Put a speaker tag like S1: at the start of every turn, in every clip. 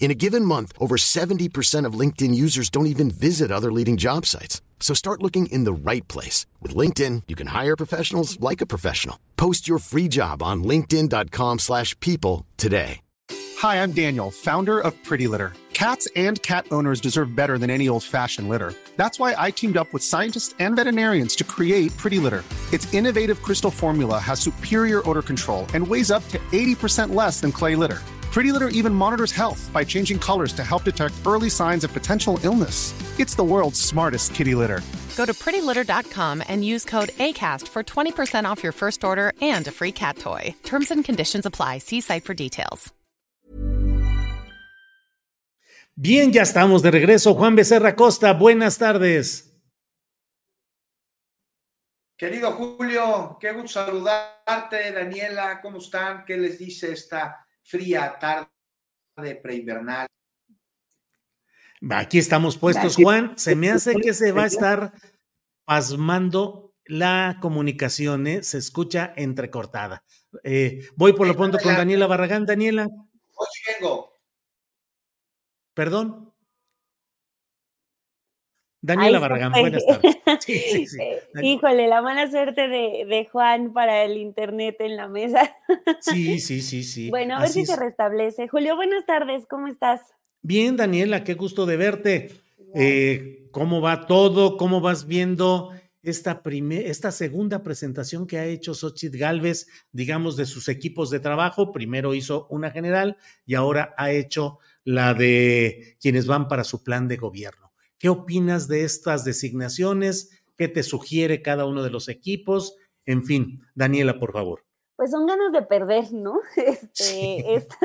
S1: In a given month, over 70% of LinkedIn users don't even visit other leading job sites. So start looking in the right place. With LinkedIn, you can hire professionals like a professional. Post your free job on linkedin.com slash people today.
S2: Hi, I'm Daniel, founder of Pretty Litter. Cats and cat owners deserve better than any old-fashioned litter. That's why I teamed up with scientists and veterinarians to create Pretty Litter. Its innovative crystal formula has superior odor control and weighs up to 80% less than clay litter. Pretty Litter even monitors health by changing colors to help detect early signs of potential illness. It's the world's smartest kitty litter.
S3: Go to prettylitter.com and use code ACAST for 20% off your first order and a free cat toy. Terms and conditions apply. See site for details.
S4: Bien, ya estamos de regreso. Juan Becerra Costa, buenas tardes.
S5: Querido Julio, qué gusto saludarte. Daniela, ¿cómo están? ¿Qué les dice esta fría tarde preinvernal.
S4: Aquí estamos puestos, Juan. Se me hace que se va a estar pasmando la comunicación, ¿eh? se escucha entrecortada. Eh, voy por lo pronto con Daniela Barragán. Daniela.
S5: Hoy vengo.
S4: Perdón. Daniela Barragán, buenas tardes.
S6: Eh, híjole, la mala suerte de, Juan para el internet en la mesa.
S4: Sí, sí, sí, sí.
S6: Bueno, a ver si se restablece. Julio, buenas tardes, ¿cómo estás?
S4: Bien, Daniela, qué gusto de verte. Eh, ¿Cómo va todo? ¿Cómo vas viendo esta, esta segunda presentación que ha hecho Xochitl Galvez, digamos, de sus equipos de trabajo? Primero hizo una general y ahora ha hecho la de quienes van para su plan de gobierno. ¿Qué opinas de estas designaciones? ¿Qué te sugiere cada uno de los equipos? En fin, Daniela, por favor.
S6: Pues son ganas de perder, ¿no? Este, esta,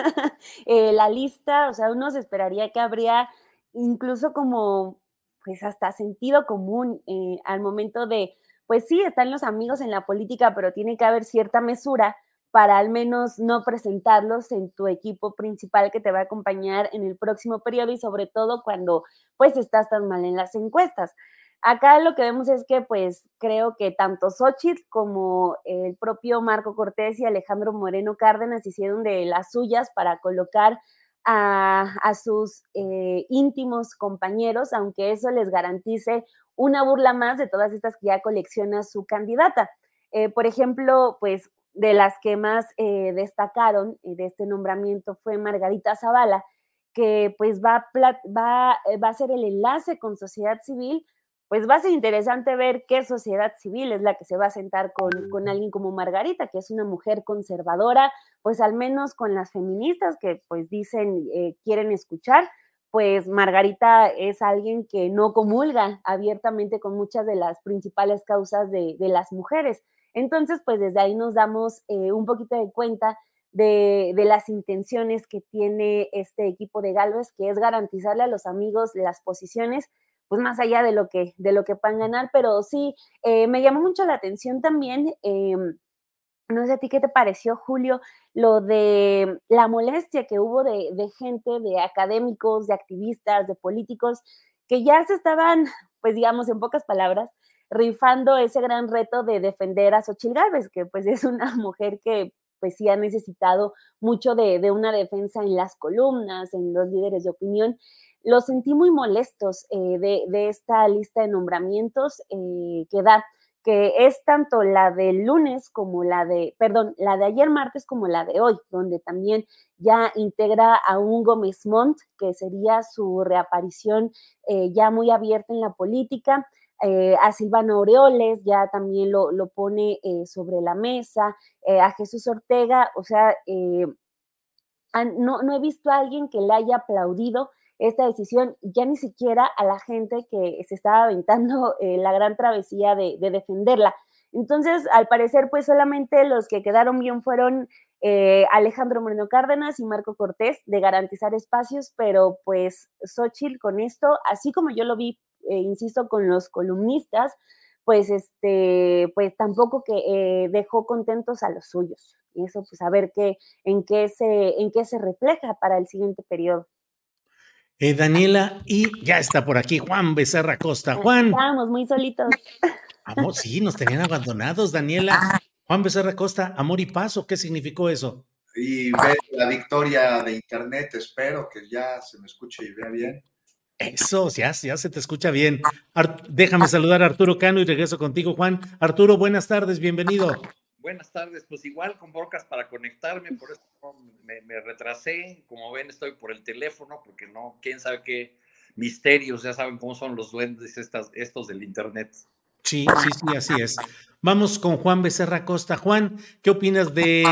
S6: eh, la lista, o sea, uno se esperaría que habría incluso como, pues hasta sentido común eh, al momento de, pues sí, están los amigos en la política, pero tiene que haber cierta mesura para al menos no presentarlos en tu equipo principal que te va a acompañar en el próximo periodo y sobre todo cuando pues estás tan mal en las encuestas. Acá lo que vemos es que pues creo que tanto Xochitl como el propio Marco Cortés y Alejandro Moreno Cárdenas hicieron de las suyas para colocar a, sus eh, íntimos compañeros, aunque eso les garantice una burla más de todas estas que ya colecciona su candidata. Eh, por ejemplo, pues de las que más eh, destacaron de este nombramiento fue Margarita Zavala, que pues va, va, eh, va a ser el enlace con sociedad civil, pues va a ser interesante ver qué sociedad civil es la que se va a sentar con, con, alguien como Margarita, que es una mujer conservadora, pues al menos con las feministas que pues dicen eh, quieren escuchar, pues Margarita es alguien que no comulga abiertamente con muchas de las principales causas de, de las mujeres. Entonces, pues desde ahí nos damos eh, un poquito de cuenta de, las intenciones que tiene este equipo de Galvez, que es garantizarle a los amigos las posiciones, pues más allá de lo que, de lo que puedan ganar, pero sí, eh, me llamó mucho la atención también, em, no sé a ti qué te pareció, Julio, lo de la molestia que hubo de, de gente, de académicos, de activistas, de políticos, que ya se estaban, pues digamos, en pocas palabras, rifando ese gran reto de defender a Xochitl Gálvez, que pues es una mujer que pues sí ha necesitado mucho de, una defensa en las columnas, en los líderes de opinión. Los sentí muy molestos eh, de, esta lista de nombramientos eh, que da, que es tanto la del lunes como la de, perdón, la de ayer martes como la de hoy, donde también ya integra a un Gómez Montt, que sería su reaparición eh, ya muy abierta en la política. Eh, a Silvano Aureoles ya también lo, pone eh, sobre la mesa, eh, a Jesús Ortega, o sea, no, no, he visto a alguien que le haya aplaudido esta decisión, ya ni siquiera a la gente que se estaba aventando la gran travesía de, de, defenderla. Entonces, al parecer, pues solamente los que quedaron bien fueron eh, Alejandro Moreno Cárdenas y Marco Cortés de garantizar espacios, pero pues Xochitl con esto, así como yo lo vi, eh, insisto, con los columnistas, pues este, pues tampoco que eh, dejó contentos a los suyos. Y eso, pues a ver qué, en qué se, en qué se refleja para el siguiente periodo.
S4: Daniela, y ya está por aquí Juan Becerra Costa. Juan.
S6: Estamos muy solitos.
S4: Amor, sí, nos tenían abandonados, Daniela. Juan Becerra Costa, amor y paso, ¿qué significó eso?
S5: Y ver la victoria de Internet, espero que ya se me escuche y vea bien.
S4: Eso, ya, ya se te escucha bien. déjame saludar a Arturo Cano y regreso contigo, Juan. Arturo, buenas tardes, bienvenido.
S7: Buenas tardes, pues igual con brocas para conectarme, por eso me, retrasé. Como ven, estoy por el teléfono porque no, quién sabe qué misterios, ya saben cómo son los duendes estas, estos del Internet.
S4: Sí, sí, sí, así es. Vamos con Juan Becerra Costa. Juan, ¿qué opinas de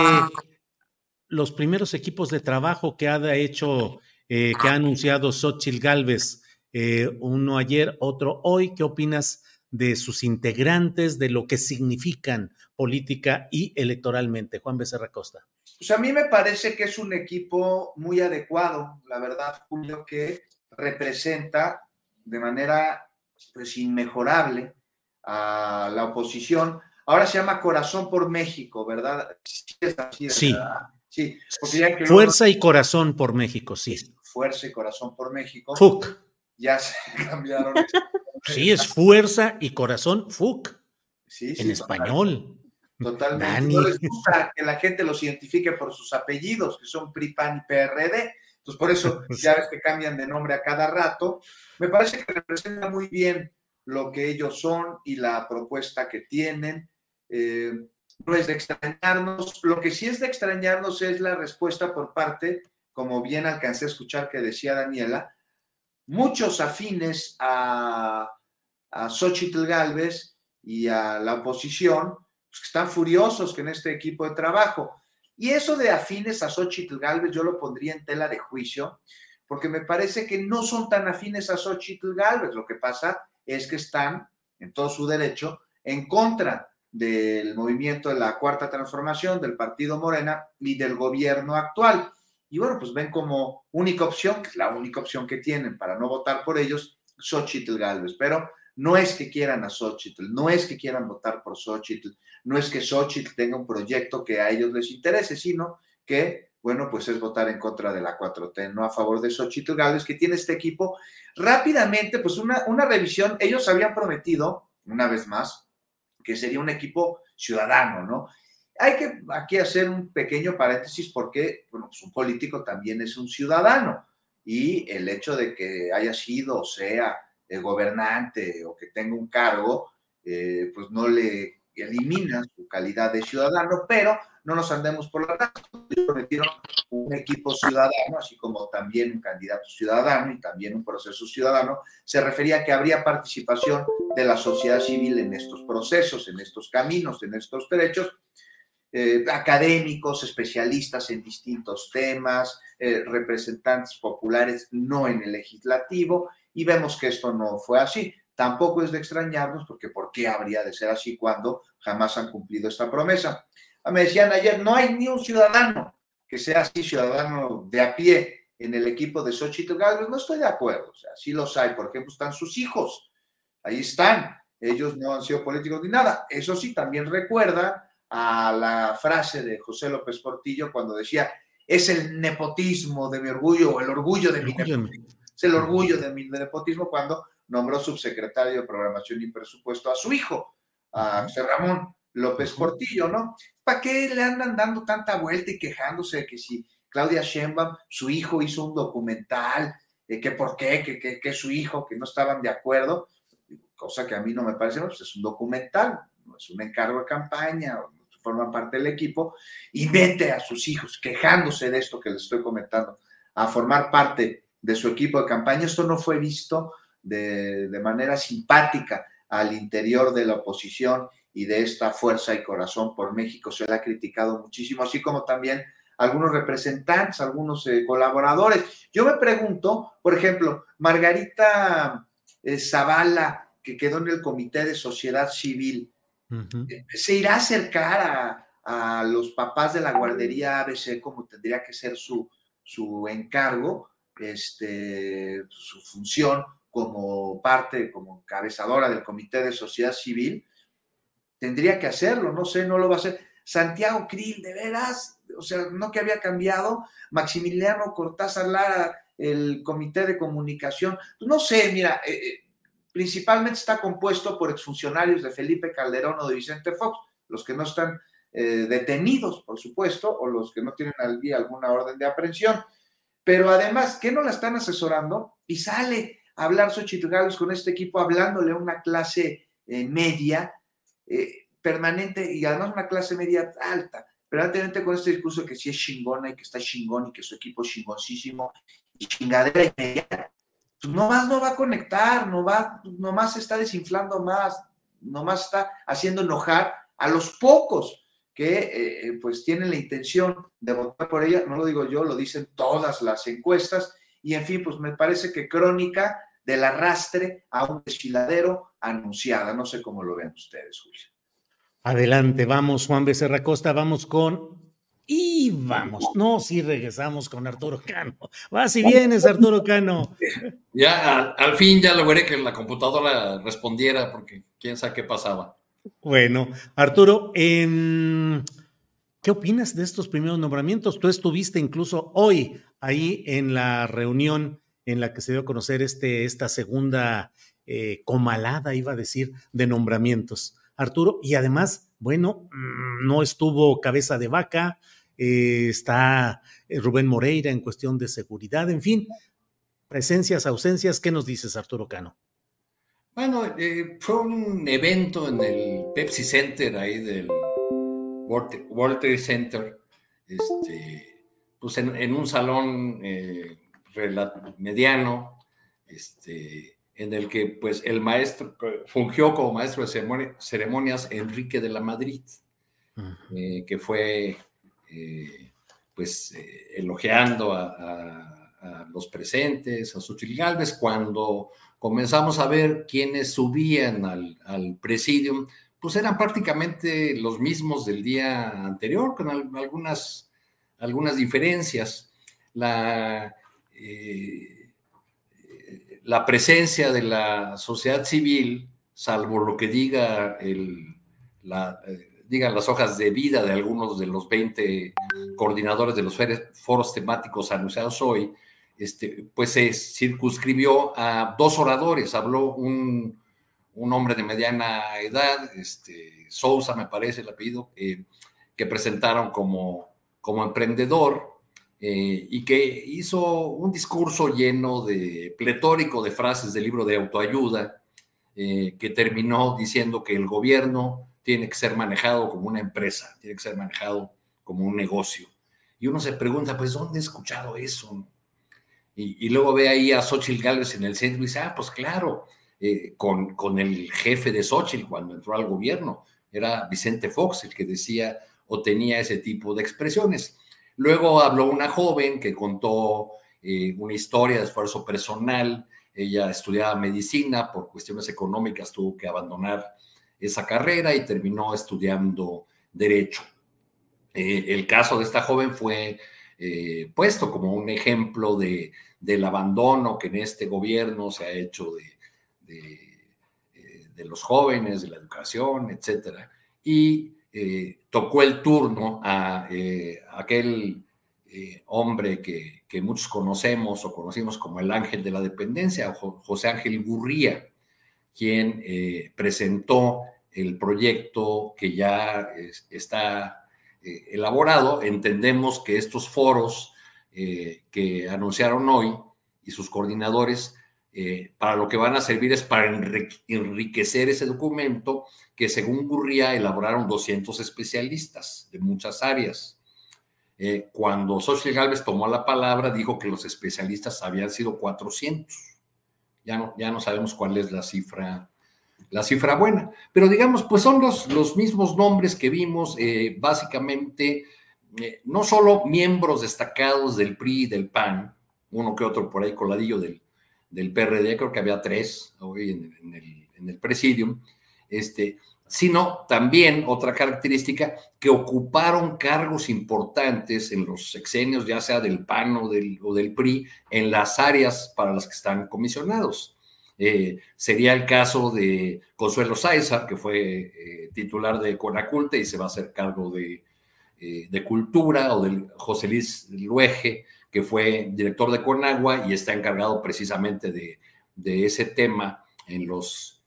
S4: los primeros equipos de trabajo que ha hecho, eh, que ha anunciado Xochitl Galvez? Eh, uno ayer, otro hoy. ¿Qué opinas de sus integrantes, de lo que significan política y electoralmente? Juan Becerra Costa.
S5: Pues a mí me parece que es un equipo muy adecuado, la verdad, Julio, que representa de manera pues inmejorable a la oposición. Ahora se llama Corazón por México, ¿verdad?
S4: Sí, sí. Fuerza y Corazón por México, sí.
S5: Fuerza y Corazón por México.
S4: FUC.
S5: Ya se cambiaron.
S4: sí, es Fuerza y Corazón FUC. Sí, en español.
S5: Totalmente. No les gusta que la gente los identifique por sus apellidos, que son PRI, PAN y PRD. Entonces, por eso ya ves que cambian de nombre a cada rato. Me parece que representa muy bien lo que ellos son y la propuesta que tienen. Eh, no es de extrañarnos. Lo que sí es de extrañarnos es la respuesta por parte, como bien alcancé a escuchar que decía Daniela, muchos afines a, a Xochitl Galvez y a la oposición, pues, que están furiosos en este equipo de trabajo. Y eso de afines a Xochitl Galvez yo lo pondría en tela de juicio, porque me parece que no son tan afines a Xochitl Galvez. Lo que pasa es que están en todo su derecho en contra del movimiento de la cuarta transformación, del partido Morena y del gobierno actual. Y bueno, pues ven como única opción, que es la única opción que tienen para no votar por ellos, Xochitl Galvez. Pero no es que quieran a Xochitl, no es que quieran votar por Xochitl, no es que Xochitl tenga un proyecto que a ellos les interese, sino que bueno, pues es votar en contra de la 4T, no a favor de Xochitl Gálvez, que tiene este equipo. Rápidamente, pues una, una revisión, ellos habían prometido, una vez más, que sería un equipo ciudadano, ¿no? Hay que aquí hacer un pequeño paréntesis porque, bueno, pues un político también es un ciudadano y el hecho de que haya sido o sea el gobernante o que tenga un cargo, eh, pues no le elimina su calidad de ciudadano, pero no nos andemos por la razón. Prometieron un equipo ciudadano, así como también un candidato ciudadano y también un proceso ciudadano. Se refería a que habría participación de la sociedad civil en estos procesos, en estos caminos, en estos derechos. Eh, académicos, especialistas en distintos temas, eh, representantes populares no en el legislativo, y vemos que esto no fue así. Tampoco es de extrañarnos porque ¿por qué habría de ser así cuando jamás han cumplido esta promesa? Ah, me decían ayer, no hay ni un ciudadano que sea así, ciudadano de a pie en el equipo de Xochitl Galvez. No estoy de acuerdo, o sea, sí los hay. Por ejemplo, están sus hijos, ahí están. Ellos no han sido políticos ni nada. Eso sí, también recuerda a la frase de José López Portillo cuando decía, es el nepotismo de mi orgullo o el orgullo de mi nepotismo. Es el orgullo de mi nepotismo cuando nombró subsecretario de Programación y Presupuesto a su hijo, a José Ramón. López Portillo, ¿no? ¿Para qué le andan dando tanta vuelta y quejándose de que si Claudia Sheinbaum, su hijo hizo un documental, de que por qué, que, que, su hijo, que no estaban de acuerdo, cosa que a mí no me parece, pues es un documental, no es un encargo de campaña, forma parte del equipo, y mete a sus hijos quejándose de esto que les estoy comentando, a formar parte de su equipo de campaña. Esto no fue visto de, de manera simpática al interior de la oposición y de esta fuerza y corazón por México se le ha criticado muchísimo, así como también algunos representantes, algunos eh, colaboradores. Yo me pregunto, por ejemplo, Margarita eh, Zavala, que quedó en el Comité de Sociedad Civil, ¿se irá a acercar a, a los papás de la guardería ABC como tendría que ser su, su encargo, este, su función como parte, como cabezadora del Comité de Sociedad Civil, tendría que hacerlo, no sé, no lo va a hacer. Santiago Krill, de veras, o sea, no que había cambiado, Maximiliano Cortázar Lara, el Comité de Comunicación, no sé, mira, eh, eh, principalmente está compuesto por exfuncionarios de Felipe Calderón o de Vicente Fox, los que no están eh, detenidos, por supuesto, o los que no tienen alguna orden de aprehensión. Pero además, ¿qué no la están asesorando? Y sale a hablar Xochitl Gálvez con este equipo, hablándole a una clase eh, media, eh, permanente, y además una clase media alta, permanentemente con este discurso que sí es chingona y que está chingón y que su equipo es chingoncísimo y chingadera y media, pues nomás no va a conectar, no va, nomás está desinflando más, nomás está haciendo enojar a los pocos que eh, pues tienen la intención de votar por ella, no lo digo yo, lo dicen todas las encuestas, y en fin, pues me parece que crónica del arrastre a un desfiladero anunciada, no sé cómo lo ven ustedes, Julio.
S4: Adelante, vamos, Juan Becerra Costa, vamos con... Y vamos, no, si regresamos con Arturo Cano. Va si vienes, Arturo Cano.
S7: Ya, al, al fin ya logré que la computadora respondiera porque quién sabe qué pasaba.
S4: Bueno, Arturo, ¿qué opinas de estos primeros nombramientos? Tú estuviste incluso hoy ahí en la reunión en la que se dio a conocer este, esta segunda eh, comalada, iba a decir, de nombramientos. Arturo, y además, bueno, mm, no estuvo cabeza de vaca, eh, está eh, Rubén Moreira en cuestión de seguridad, en fin, presencias, ausencias, ¿qué nos dices, Arturo Cano?
S7: Bueno, eh, fue un evento en el Pepsi Center ahí del World Trade Center, este, pues en, un salón eh, mediano, este, en el que pues el maestro fungió como maestro de ceremonias Enrique de la Madrid, eh, que fue pues elogiando a, a, los presentes, a Xochitl Galvez, cuando comenzamos a ver quiénes subían al, al presidium, pues eran prácticamente los mismos del día anterior, con algunas, algunas diferencias. La, eh, la presencia de la sociedad civil, salvo lo que diga el, eh, digan las hojas de vida de algunos de los 20 coordinadores de los foros temáticos anunciados hoy, este, pues se circunscribió a dos oradores. Habló un, hombre de mediana edad, este, Sousa me parece el apellido, eh, que presentaron como, como emprendedor eh, y que hizo un discurso lleno de pletórico de frases del libro de autoayuda, eh, que terminó diciendo que el gobierno tiene que ser manejado como una empresa, tiene que ser manejado como un negocio. Y uno se pregunta, pues, ¿dónde he escuchado eso? Y, luego ve ahí a Xochitl Gálvez en el centro y dice, ah, pues claro, eh, con, con, el jefe de Xochitl cuando entró al gobierno, era Vicente Fox el que decía o tenía ese tipo de expresiones. Luego habló una joven que contó eh, una historia de esfuerzo personal. Ella estudiaba medicina, por cuestiones económicas tuvo que abandonar esa carrera y terminó estudiando derecho. Eh, el caso de esta joven fue eh, puesto como un ejemplo de, del abandono que en este gobierno se ha hecho de, de, eh, los jóvenes, de la educación, etcétera. Y eh, tocó el turno a aquel hombre que, muchos conocemos o conocimos como el ángel de la dependencia, José Ángel Gurría, quien presentó el proyecto que ya está eh, elaborado, entendemos que estos foros eh, que anunciaron hoy y sus coordinadores, eh, para lo que van a servir es para enriquecer ese documento que según Gurría elaboraron 200 especialistas de muchas áreas. cuando Xochitl Gálvez tomó la palabra, dijo que los especialistas habían sido 400. Ya no, ya no sabemos cuál es la cifra la cifra buena. Pero digamos, pues son los, los mismos nombres que vimos, eh, básicamente, eh, no solo miembros destacados del PRI y del PAN, uno que otro por ahí coladillo del, del PRD, creo que había tres hoy en, el, presidium, este, sino también otra característica que ocuparon cargos importantes en los sexenios, ya sea del PAN o del, PRI, en las áreas para las que están comisionados. Eh, sería el caso de Consuelo Sáeza, que fue eh, titular de Conaculte y se va a hacer cargo de, eh, de Cultura, o de José Luis Luege, que fue director de Conagua y está encargado precisamente de, ese tema en los,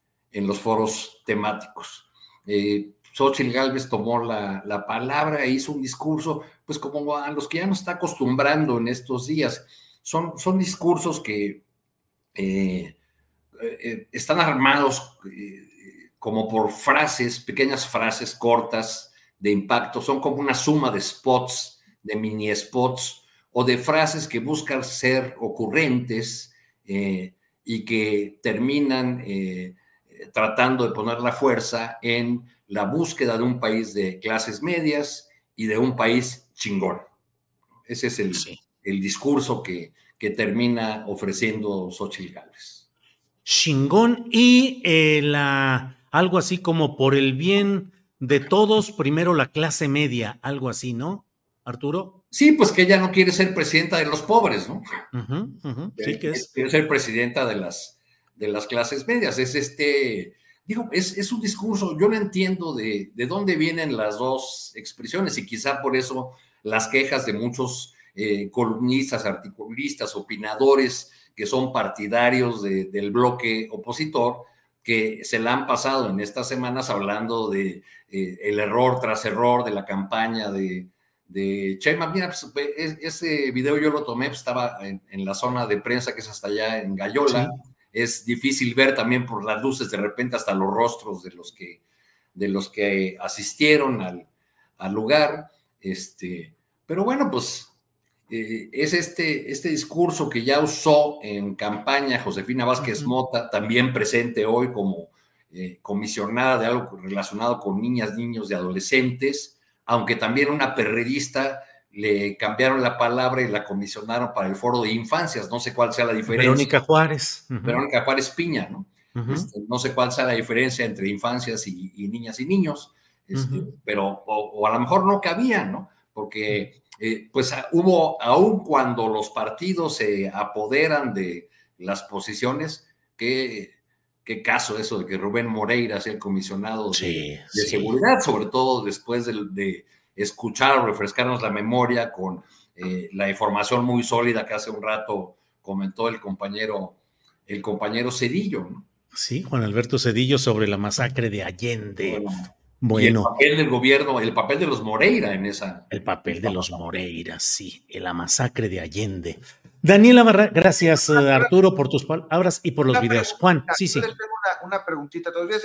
S7: foros temáticos. Eh, Xochitl Galvez tomó la, la, palabra e hizo un discurso, pues como a los que ya nos está acostumbrando en estos días. Son, son discursos que eh, eh, están armados eh, como por frases, pequeñas frases cortas de impacto, son como una suma de spots, de mini spots o de frases que buscan ser ocurrentes eh, y que terminan tratando de poner la fuerza en la búsqueda de un país de clases medias y de un país chingón. Ese es el, el discurso que, que termina ofreciendo Xochitl Gálvez.
S4: Chingón y eh, la, algo así como por el bien de todos, primero la clase media, algo así, ¿no, Arturo?
S7: Sí, pues que ella no quiere ser presidenta de los pobres, ¿no?
S4: Uh -huh, uh -huh. Sí, que es.
S7: Quiere ser presidenta de las, de las clases medias. Es este, digo, es, es un discurso, yo no entiendo de, de, dónde vienen las dos expresiones y quizá por eso las quejas de muchos eh, columnistas, articulistas, opinadores que son partidarios de, del bloque opositor, que se la han pasado en estas semanas hablando de eh, el error tras error de la campaña de, de Chema. Mira, pues, ese video yo lo tomé, pues, estaba en, en, la zona de prensa que es hasta allá en Gallola. Sí. Es difícil ver también por las luces de repente hasta los rostros de los que, de los que asistieron al, al lugar. Este, pero bueno, pues eh, es este, este discurso que ya usó en campaña Josefina Vázquez Mota, también presente hoy como eh, comisionada de algo relacionado con niñas, niños y adolescentes, aunque también una perredista le cambiaron la palabra y la comisionaron para el foro de infancias, no sé cuál sea la diferencia.
S4: Verónica Juárez.
S7: Uh -huh. Verónica Juárez Piña, ¿no? Uh -huh. este, no sé cuál sea la diferencia entre infancias y, y niñas y niños, este, uh -huh. pero o, o, a lo mejor no cabía, ¿no? Porque eh, pues hubo, aun cuando los partidos se apoderan de las posiciones, qué, qué caso eso de que Rubén Moreira sea el comisionado
S4: sí,
S7: de, de sí. seguridad, sobre todo después de, de, escuchar o refrescarnos la memoria con eh, la información muy sólida que hace un rato comentó el compañero, el compañero Cedillo. ¿no?
S4: Sí, Juan Alberto Cedillo sobre la masacre de Allende.
S7: Bueno, bueno. Y el papel del gobierno, el papel de los Moreira en esa.
S4: El papel de los Moreira, sí, en la masacre de Allende. Daniela Barra, gracias Arturo por tus palabras y por los videos. Juan, sí, sí.
S5: Tengo una, una preguntita días.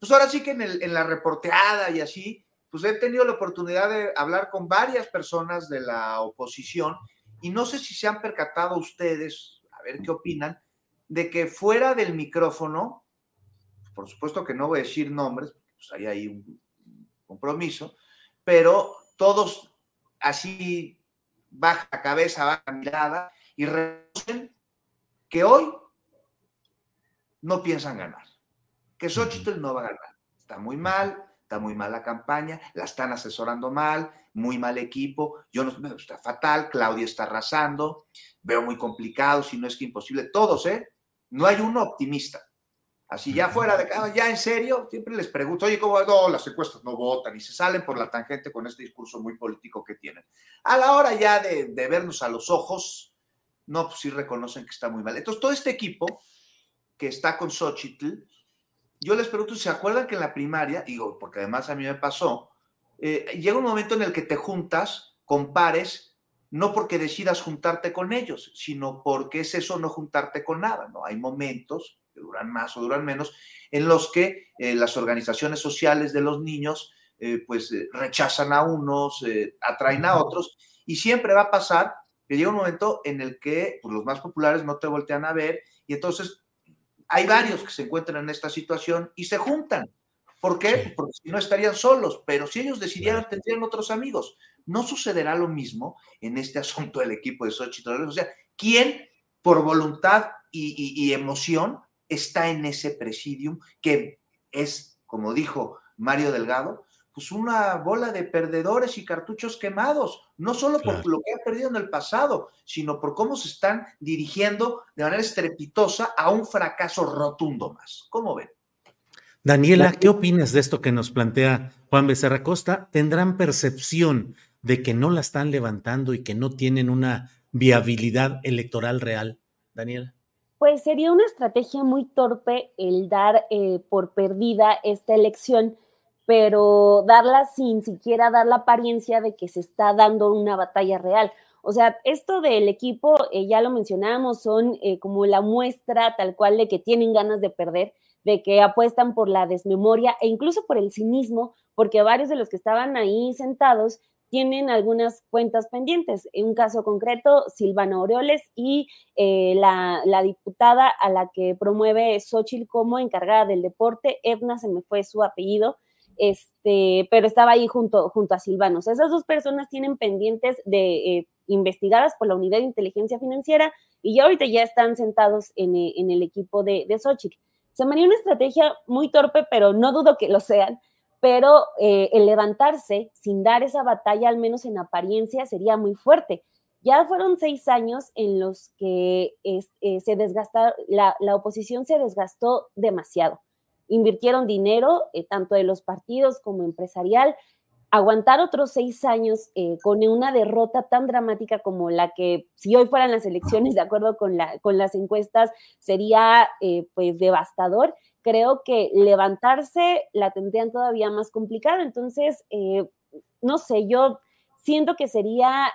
S5: Pues ahora sí que en, el, en la reporteada y así, pues he tenido la oportunidad de hablar con varias personas de la oposición y no sé si se han percatado ustedes, a ver qué opinan, de que fuera del micrófono, por supuesto que no voy a decir nombres, pues ahí hay un compromiso, pero todos así baja cabeza, baja mirada y reconocen que hoy no piensan ganar, que Xochitl no va a ganar. Está muy mal, está muy mal la campaña, la están asesorando mal, muy mal equipo, yo no, está fatal, Claudia está arrasando, veo muy complicado, si no es que imposible, todos, ¿eh? No hay uno optimista. Así ya fuera de cada, ya en serio, siempre les pregunto, oye, ¿cómo no? Las encuestas no votan y se salen por la tangente con este discurso muy político que tienen. A la hora ya de, de vernos a los ojos, no, pues sí reconocen que está muy mal. Entonces, todo este equipo que está con Xochitl, yo les pregunto, ¿se acuerdan que en la primaria, digo, porque además a mí me pasó, eh, llega un momento en el que te juntas con pares, no porque decidas juntarte con ellos, sino porque es eso no juntarte con nada, ¿no? Hay momentos que duran más o duran menos, en los que eh, las organizaciones sociales de los niños eh, pues eh, rechazan a unos, atraen a otros, y siempre va a pasar que llega un momento en el que pues, los más populares no te voltean a ver, y entonces hay varios que se encuentran en esta situación y se juntan. ¿Por qué? Porque si no estarían solos, pero si ellos decidieran, tendrían otros amigos. No sucederá lo mismo en este asunto del equipo de Xochitl. O sea, ¿quién por voluntad y, y, y emoción está en ese presidium que es, como dijo Mario Delgado, pues una bola de perdedores y cartuchos quemados, no solo por lo que ha perdido en el pasado, sino por cómo se están dirigiendo de manera estrepitosa a un fracaso rotundo más. ¿Cómo ven?
S4: Daniela, ¿qué opinas de esto que nos plantea Juan Becerra Costa? ¿Tendrán percepción de que no la están levantando y que no tienen una viabilidad electoral real, Daniela?
S6: Pues sería una estrategia muy torpe el dar eh, por perdida esta elección, pero darla sin siquiera dar la apariencia de que se está dando una batalla real. O sea, esto del equipo, eh, ya lo mencionamos, son eh, como la muestra tal cual de que tienen ganas de perder de que apuestan por la desmemoria e incluso por el cinismo, porque varios de los que estaban ahí sentados tienen algunas cuentas pendientes. En un caso concreto, Silvana Aureoles y eh, la, diputada a la que promueve Xochitl como encargada del deporte, Edna, se me fue su apellido, este, pero estaba ahí junto, junto a Silvanos. Esas dos personas tienen pendientes de eh, investigadas por la Unidad de Inteligencia Financiera y ya ahorita ya están sentados en, el equipo de, de Xochitl. Se haría una estrategia muy torpe, pero no dudo que lo sean. Pero eh, el levantarse sin dar esa batalla, al menos en apariencia, sería muy fuerte. Ya fueron seis años en los que eh, se desgastaron, la, oposición se desgastó demasiado. Invirtieron dinero, eh, tanto de los partidos como empresarial, aguantar otros seis años eh, con una derrota tan dramática como la que, si hoy fueran las elecciones, de acuerdo con, la, con las encuestas, sería eh, pues devastador. Creo que levantarse la tendrían todavía más complicada. Entonces, eh, no sé, yo siento que sería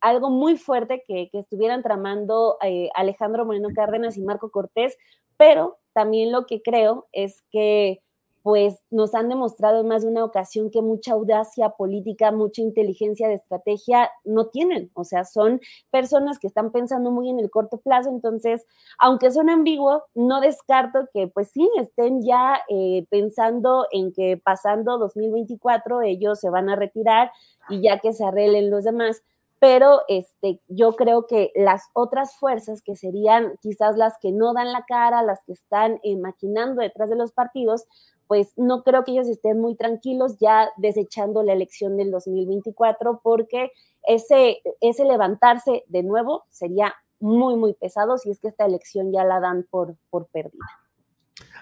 S6: algo muy fuerte que, que estuvieran tramando Alejandro Moreno Cárdenas y Marco Cortés, pero también lo que creo es que pues nos han demostrado en más de una ocasión que mucha audacia política, mucha inteligencia de estrategia no tienen. O sea, son personas que están pensando muy en el corto plazo. Entonces, aunque son ambiguo, no descarto que pues sí estén ya eh, pensando en que pasando 2024 ellos se van a retirar y ya que se arreglen los demás pero este, yo creo que las otras fuerzas que serían quizás las que no dan la cara, las que están eh, maquinando detrás de los partidos, pues no creo que ellos estén muy tranquilos ya desechando la elección del 2024 porque ese, ese levantarse de nuevo sería muy, muy pesado si es que esta elección ya la dan por, por perdida.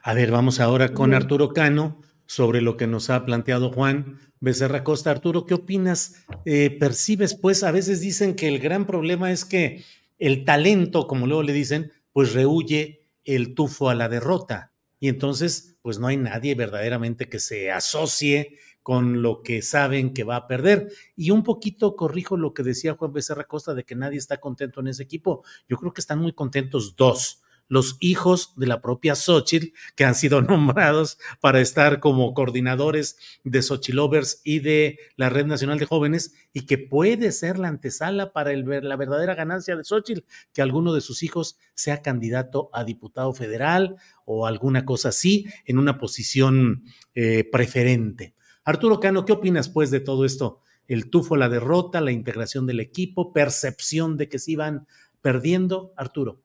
S4: A ver, vamos ahora con Arturo Cano sobre lo que nos ha planteado Juan Becerra Costa. Arturo, ¿qué opinas? Eh, ¿Percibes? Pues a veces dicen que el gran problema es que el talento, como luego le dicen, pues rehuye el tufo a la derrota. Y entonces, pues no hay nadie verdaderamente que se asocie con lo que saben que va a perder. Y un poquito corrijo lo que decía Juan Becerra Costa de que nadie está contento en ese equipo. Yo creo que están muy contentos dos los hijos de la propia Xochitl, que han sido nombrados para estar como coordinadores de Xochilovers y de la Red Nacional de Jóvenes, y que puede ser la antesala para la verdadera ganancia de Xochitl, que alguno de sus hijos sea candidato a diputado federal o alguna cosa así, en una posición eh, preferente. Arturo Cano, ¿qué opinas pues de todo esto? El tufo, la derrota, la integración del equipo, percepción de que se iban perdiendo, Arturo.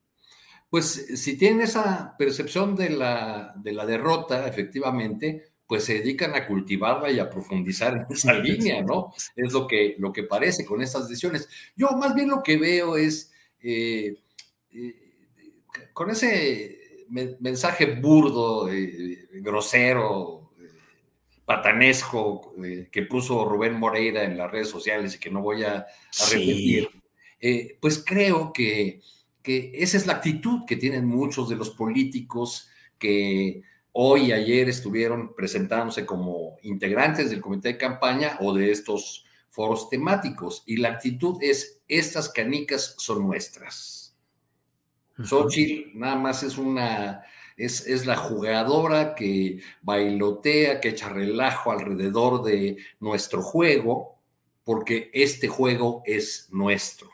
S7: Pues si tienen esa percepción de la, de la derrota, efectivamente, pues se dedican a cultivarla y a profundizar en esa línea, ¿no? Es lo que, lo que parece con estas decisiones. Yo más bien lo que veo es, eh, eh, con ese mensaje burdo, eh, grosero, patanesco que puso Rubén Moreira en las redes sociales y que no voy a, repetir, pues creo que que esa es la actitud que tienen muchos de los políticos que hoy y ayer estuvieron presentándose como integrantes del comité de campaña o de estos foros temáticos. Y la actitud es, estas canicas son nuestras. Xochitl nada más es una, es, es, la jugadora que bailotea, que echa relajo alrededor de nuestro juego, porque este juego es nuestro,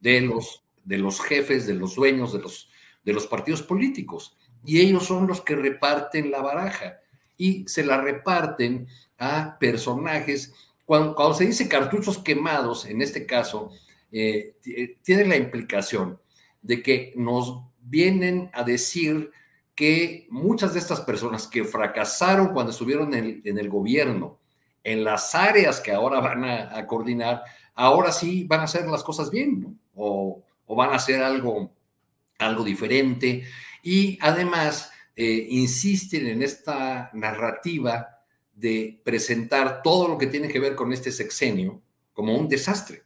S7: de los de los jefes, de los dueños de los, de los partidos políticos. Y ellos son los que reparten la baraja y se la reparten a personajes. Cuando, se dice cartuchos quemados, en este caso, eh, tiene la implicación de que nos vienen a decir que muchas de estas personas que fracasaron cuando estuvieron en el, gobierno, en las áreas que ahora van a, coordinar, ahora sí van a hacer las cosas bien, o, van a hacer algo, algo diferente. Y además eh, insisten en esta narrativa de presentar todo lo que tiene que ver con este sexenio como un desastre.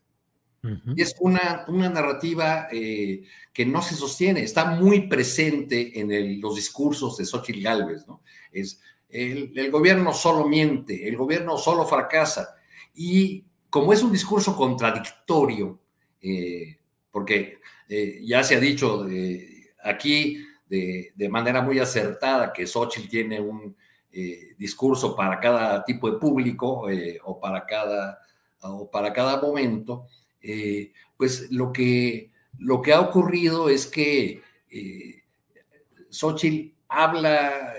S7: Y es una, una narrativa eh, que no se sostiene, está muy presente en los discursos de Xochitl Gálvez, ¿no? Es, el, gobierno solo miente, el gobierno solo fracasa. Y como es un discurso contradictorio, eh, porque eh, ya se ha dicho aquí de, de, manera muy acertada que Xochitl tiene un discurso para cada tipo de público o, para cada, o para cada momento, eh, pues lo que, lo que ha ocurrido es que eh, Xochitl habla,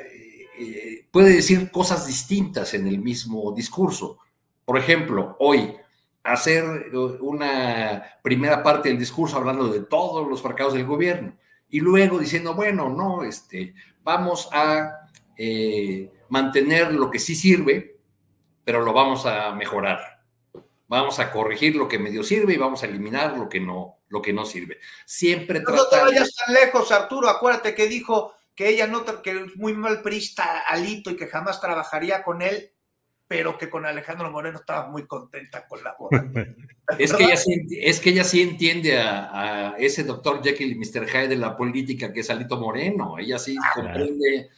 S7: eh, puede decir cosas distintas en el mismo discurso. Por ejemplo, hoy hacer una primera parte del discurso hablando de todos los fracasos del gobierno y luego diciendo, bueno, no, este, vamos a mantener lo que sí sirve, pero lo vamos a mejorar. Vamos a corregir lo que medio sirve y vamos a eliminar lo que no, lo que no sirve. Siempre
S5: No te vayas tan lejos, Arturo, acuérdate que dijo que ella no, que es muy mal prista Alito y que jamás trabajaría con él, pero que con Alejandro Moreno estaba muy contenta con la boda.
S7: es, que ella sí, es que ella sí entiende a, ese doctor Jekyll y Mr. Hyde de la política que es Alito Moreno, ella sí ah, comprende...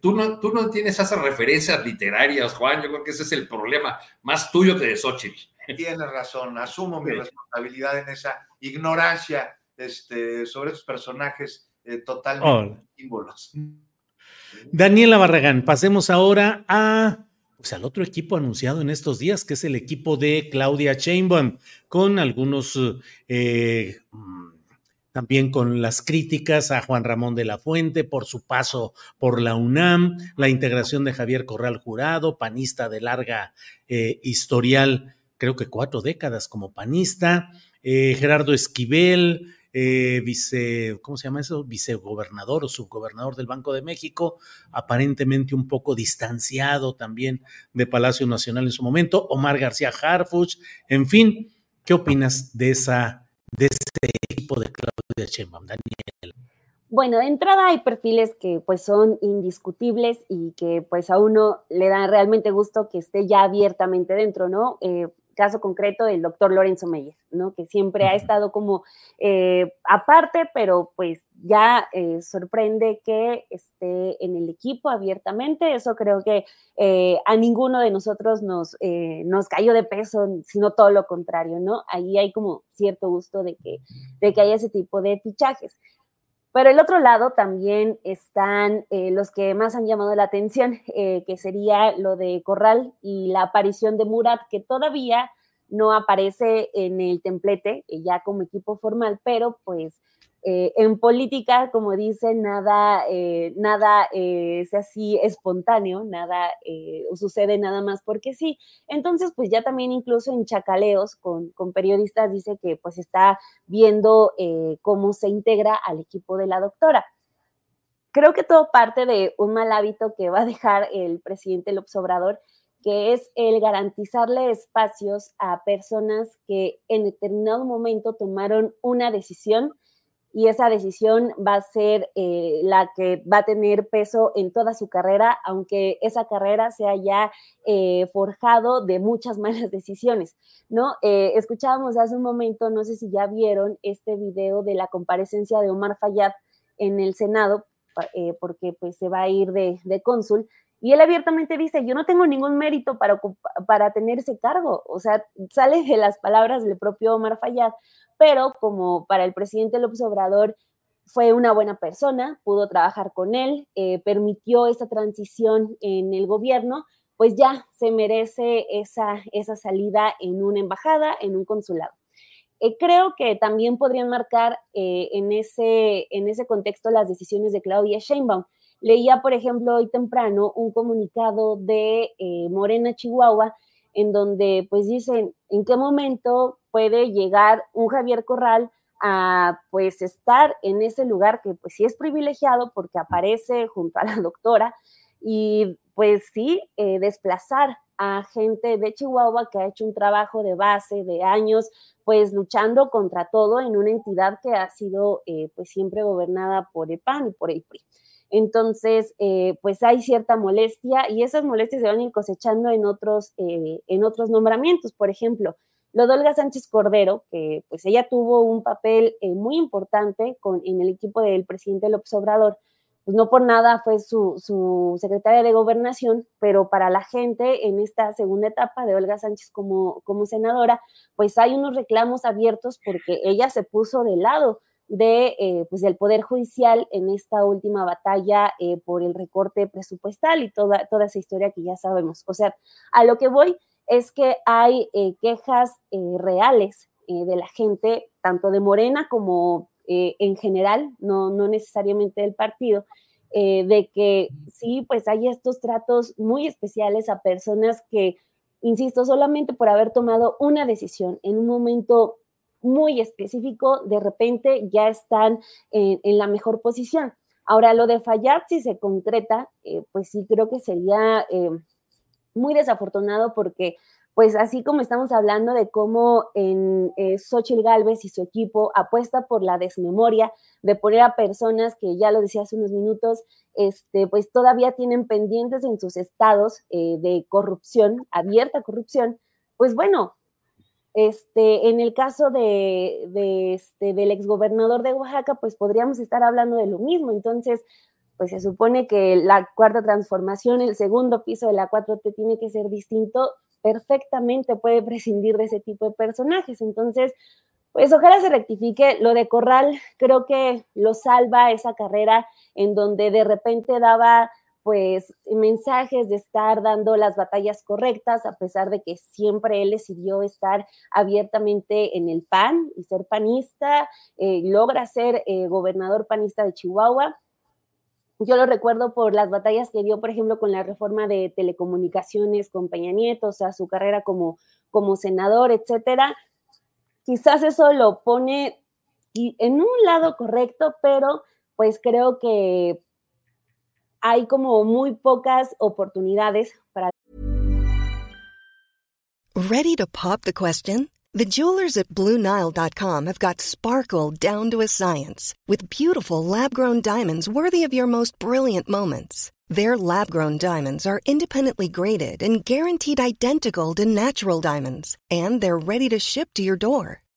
S7: tú, no, tú no tienes esas referencias literarias, Juan. Yo creo que ese es el problema más tuyo que de Xochitl.
S5: Tienes razón, asumo mi responsabilidad en esa ignorancia este, sobre estos personajes eh, totalmente símbolos.
S4: Daniela Barragán, pasemos ahora a pues, al otro equipo anunciado en estos días, que es el equipo de Claudia Sheinbaum, con algunos eh, también con las críticas a Juan Ramón de la Fuente por su paso por la UNAM, la integración de Javier Corral Jurado, panista de larga eh, historial creo que cuatro décadas como panista, eh, Gerardo Esquivel, eh, vice, ¿cómo se llama eso? Vicegobernador o subgobernador del Banco de México, aparentemente un poco distanciado también de Palacio Nacional en su momento, Omar García Harfuch, en fin, ¿qué opinas de esa de ese equipo de Claudia Sheinbaum, Daniel?
S6: Bueno, de entrada hay perfiles que pues son indiscutibles y que pues a uno le da realmente gusto que esté ya abiertamente dentro, ¿no? Eh, caso concreto el doctor Lorenzo Meyer, ¿no? Que siempre ha estado como eh, aparte, pero pues ya eh, sorprende que esté en el equipo abiertamente. Eso creo que eh, a ninguno de nosotros nos, nos cayó de peso, sino todo lo contrario, ¿no? Ahí hay como cierto gusto de que, de que haya ese tipo de fichajes. Pero el otro lado también están eh, los que más han llamado la atención, eh, que sería lo de Corral y la aparición de Murat, que todavía no aparece en el templete, eh, ya como equipo formal, pero pues eh, en política, como dicen, nada, eh, nada eh, es así espontáneo, nada sucede nada más porque sí. Entonces, pues ya también incluso en chacaleos con, con periodistas dice que pues está viendo cómo se integra al equipo de la doctora. Creo que todo parte de un mal hábito que va a dejar el presidente López Obrador, que es el garantizarle espacios a personas que en determinado momento tomaron una decisión y esa decisión va a ser eh, la que va a tener peso en toda su carrera, aunque esa carrera se haya eh, forjado de muchas malas decisiones, ¿no? Eh, escuchábamos hace un momento, no sé si ya vieron este video de la comparecencia de Omar Fayad en el Senado, porque pues se va a ir de cónsul, y él abiertamente dice, yo no tengo ningún mérito para, para tener ese cargo. O sea, sale de las palabras del propio Omar Fayad pero como para el presidente López Obrador fue una buena persona, pudo trabajar con él, eh, permitió esa transición en el gobierno, pues ya se merece esa, esa salida en una embajada, en un consulado. Eh, creo que también podrían marcar eh, en, ese, en ese contexto las decisiones de Claudia Sheinbaum. Leía, por ejemplo, hoy temprano un comunicado de Morena Chihuahua en donde pues dicen en qué momento puede llegar un Javier Corral a pues estar en ese lugar que pues sí es privilegiado porque aparece junto a la doctora y pues sí, eh, desplazar a gente de Chihuahua que ha hecho un trabajo de base de años, pues luchando contra todo en una entidad que ha sido eh, pues siempre gobernada por el PAN y por el PRI. Entonces, eh, pues hay cierta molestia y esas molestias se van a ir cosechando en otros, en otros nombramientos. Por ejemplo, lo de Olga Sánchez Cordero, que pues ella tuvo un papel muy importante en el equipo del presidente López Obrador, pues no por nada fue su, secretaria de gobernación, pero para la gente en esta segunda etapa de Olga Sánchez como, como senadora, pues hay unos reclamos abiertos porque ella se puso del lado de, eh, pues del Poder Judicial en esta última batalla eh, por el recorte presupuestal y toda, toda esa historia que ya sabemos. O sea, a lo que voy es que hay eh, quejas reales de la gente, tanto de Morena como en general, no, no necesariamente del partido, de que sí, pues hay estos tratos muy especiales a personas que, insisto, solamente por haber tomado una decisión en un momento muy específico, de repente ya están en, la mejor posición. Ahora, lo de fallar, si se concreta, eh, pues sí creo que sería muy desafortunado porque pues así como estamos hablando de cómo en eh, Xochitl Galvez y su equipo apuesta por la desmemoria, de poner a personas que ya lo decía hace unos minutos, este, pues todavía tienen pendientes en sus estados eh, de corrupción, abierta corrupción, pues bueno, este, en el caso de, de este, del exgobernador de Oaxaca, pues podríamos estar hablando de lo mismo. Entonces, pues se supone que la cuarta transformación, el segundo piso de la 4T tiene que ser distinto perfectamente puede prescindir de ese tipo de personajes. Entonces, pues ojalá se rectifique. Lo de Corral creo que lo salva esa carrera en donde de repente daba pues mensajes de estar dando las batallas correctas, a pesar de que siempre él decidió estar abiertamente en el PAN y ser panista, eh, logra ser eh, gobernador panista de Chihuahua, yo lo recuerdo por las batallas que dio, por ejemplo, con la reforma de telecomunicaciones con Peña Nieto, o sea, su carrera como, como senador, etcétera. Quizás eso lo pone en un lado correcto, pero pues creo que hay como muy pocas oportunidades para.
S8: Ready to pop the question? The jewelers at BlueNile.com have got sparkle down to a science with beautiful lab-grown diamonds worthy of your most brilliant moments. Their lab-grown diamonds are independently graded and guaranteed identical to natural diamonds, and they're ready to ship to your door.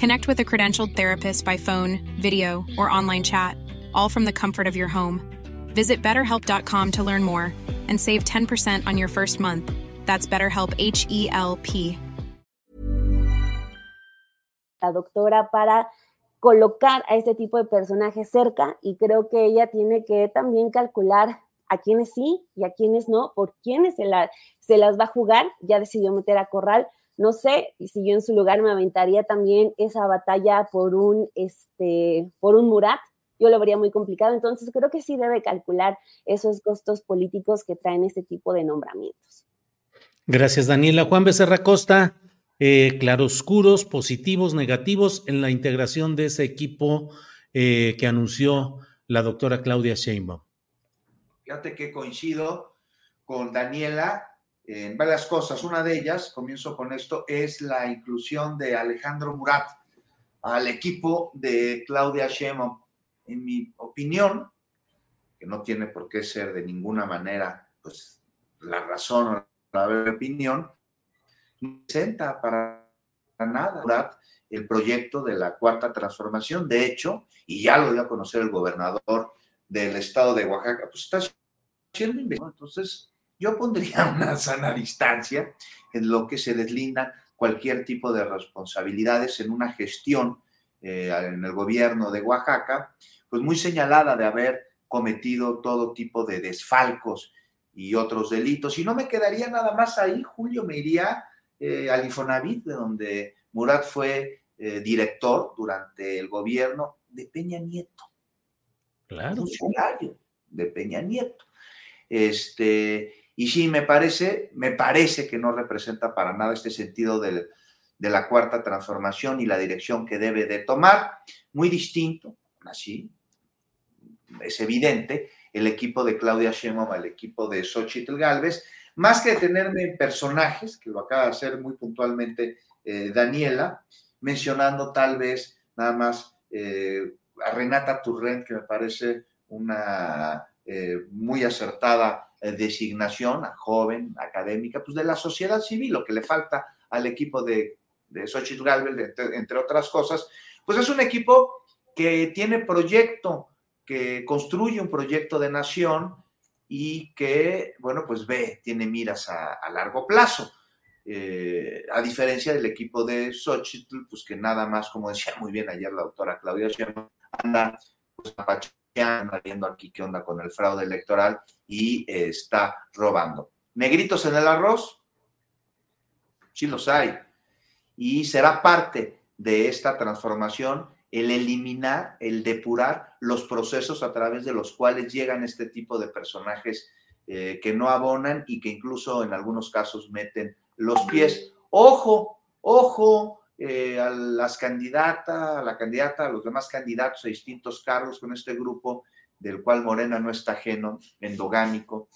S9: Connect with a credentialed therapist by phone, video, or online chat, all from the comfort of your home. Visit betterhelp.com to learn more and save 10% on your first month. That's BetterHelp H E L P.
S6: la doctora para colocar a este tipo de personajes cerca y creo que ella tiene que también calcular a quienes sí y a quienes no, por quienes se, la, se las va a jugar. Ya decidió meter a Corral. No sé si yo en su lugar me aventaría también esa batalla por un, este, por un Murat. Yo lo vería muy complicado. Entonces creo que sí debe calcular esos costos políticos que traen este tipo de nombramientos.
S4: Gracias, Daniela. Juan Becerra Costa eh, claroscuros, positivos, negativos en la integración de ese equipo eh, que anunció la doctora Claudia Sheinbaum.
S5: Fíjate que coincido con Daniela en varias cosas. Una de ellas, comienzo con esto, es la inclusión de Alejandro Murat al equipo de Claudia Sheinbaum. En mi opinión, que no tiene por qué ser de ninguna manera pues, la razón o la opinión, presenta para nada el proyecto de la cuarta transformación. De hecho, y ya lo dio a conocer el gobernador del estado de Oaxaca, pues está haciendo Entonces, yo pondría una sana distancia en lo que se deslinda cualquier tipo de responsabilidades en una gestión eh, en el gobierno de Oaxaca, pues muy señalada de haber cometido todo tipo de desfalcos y otros delitos. Y no me quedaría nada más ahí, Julio, me iría eh, al Infonavit, de donde Murat fue eh, director durante el gobierno de Peña Nieto. Claro. Funcionario de Peña Nieto. Este, y sí, me parece, me parece que no representa para nada este sentido de la cuarta transformación y la dirección que debe de tomar. Muy distinto, así, es evidente, el equipo de Claudia Sheinbaum al equipo de Xochitl Galvez, más que detenerme en personajes, que lo acaba de hacer muy puntualmente eh, Daniela, mencionando tal vez nada más eh, a Renata Turrent, que me parece una eh, muy acertada designación, a joven, académica, pues de la sociedad civil, lo que le falta al equipo de, de Xochitl Galvez, entre otras cosas, pues es un equipo que tiene proyecto, que construye un proyecto de nación y que, bueno, pues ve, tiene miras a, largo plazo. Eh, a diferencia del equipo de Xochitl, pues que nada más, como decía muy bien ayer la doctora Claudia anda pues apacheando, viendo aquí qué onda con el fraude electoral y está robando. Negritos en el arroz, sí los hay. Y será parte de esta transformación el eliminar, el depurar los procesos a través de los cuales llegan este tipo de personajes eh, que no abonan y que incluso en algunos casos meten los pies. Ojo, ojo eh, a las candidatas, a la candidata, a los demás candidatos a distintos cargos con este grupo del cual Morena no está ajeno, endogámico,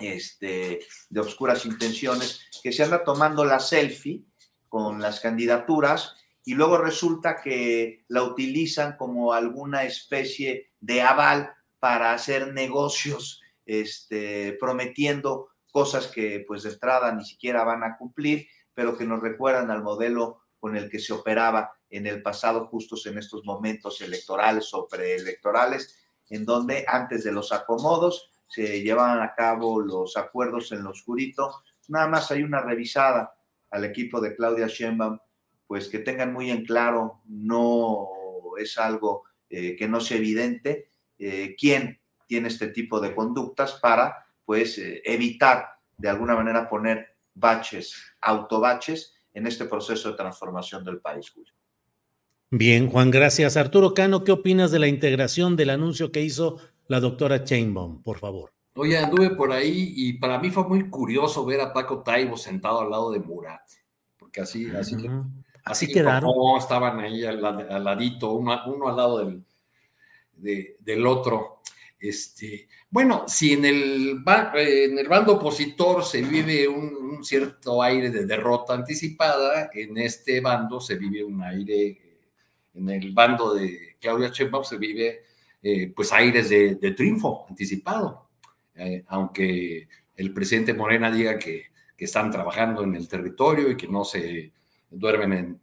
S5: este, de obscuras intenciones, que se anda tomando la selfie con las candidaturas y luego resulta que la utilizan como alguna especie de aval para hacer negocios, este, prometiendo cosas que pues de entrada ni siquiera van a cumplir, pero que nos recuerdan al modelo con el que se operaba en el pasado, justos en estos momentos electorales o preelectorales, en donde antes de los acomodos se llevaban a cabo los acuerdos en lo oscurito. Nada más hay una revisada al equipo de Claudia Sheinbaum pues que tengan muy en claro, no es algo eh, que no sea evidente, eh, quién tiene este tipo de conductas para, pues, eh, evitar de alguna manera poner baches, autobaches en este proceso de transformación del país, Julio.
S4: Bien, Juan, gracias. Arturo Cano, ¿qué opinas de la integración del anuncio que hizo la doctora Chainbaum, por favor?
S7: Oye, anduve por ahí y para mí fue muy curioso ver a Paco Taibo sentado al lado de Murat, porque así, así, Así quedaron. estaban ahí al, ladito, uno, al lado del, del otro. Este, bueno, si en el, en el bando opositor se vive un, cierto aire de derrota anticipada, en este bando se vive un aire, en el bando de Claudia Sheinbaum se vive eh, pues aires de, triunfo anticipado, eh, aunque el presidente Morena diga que, que están trabajando en el territorio y que no se duermen en,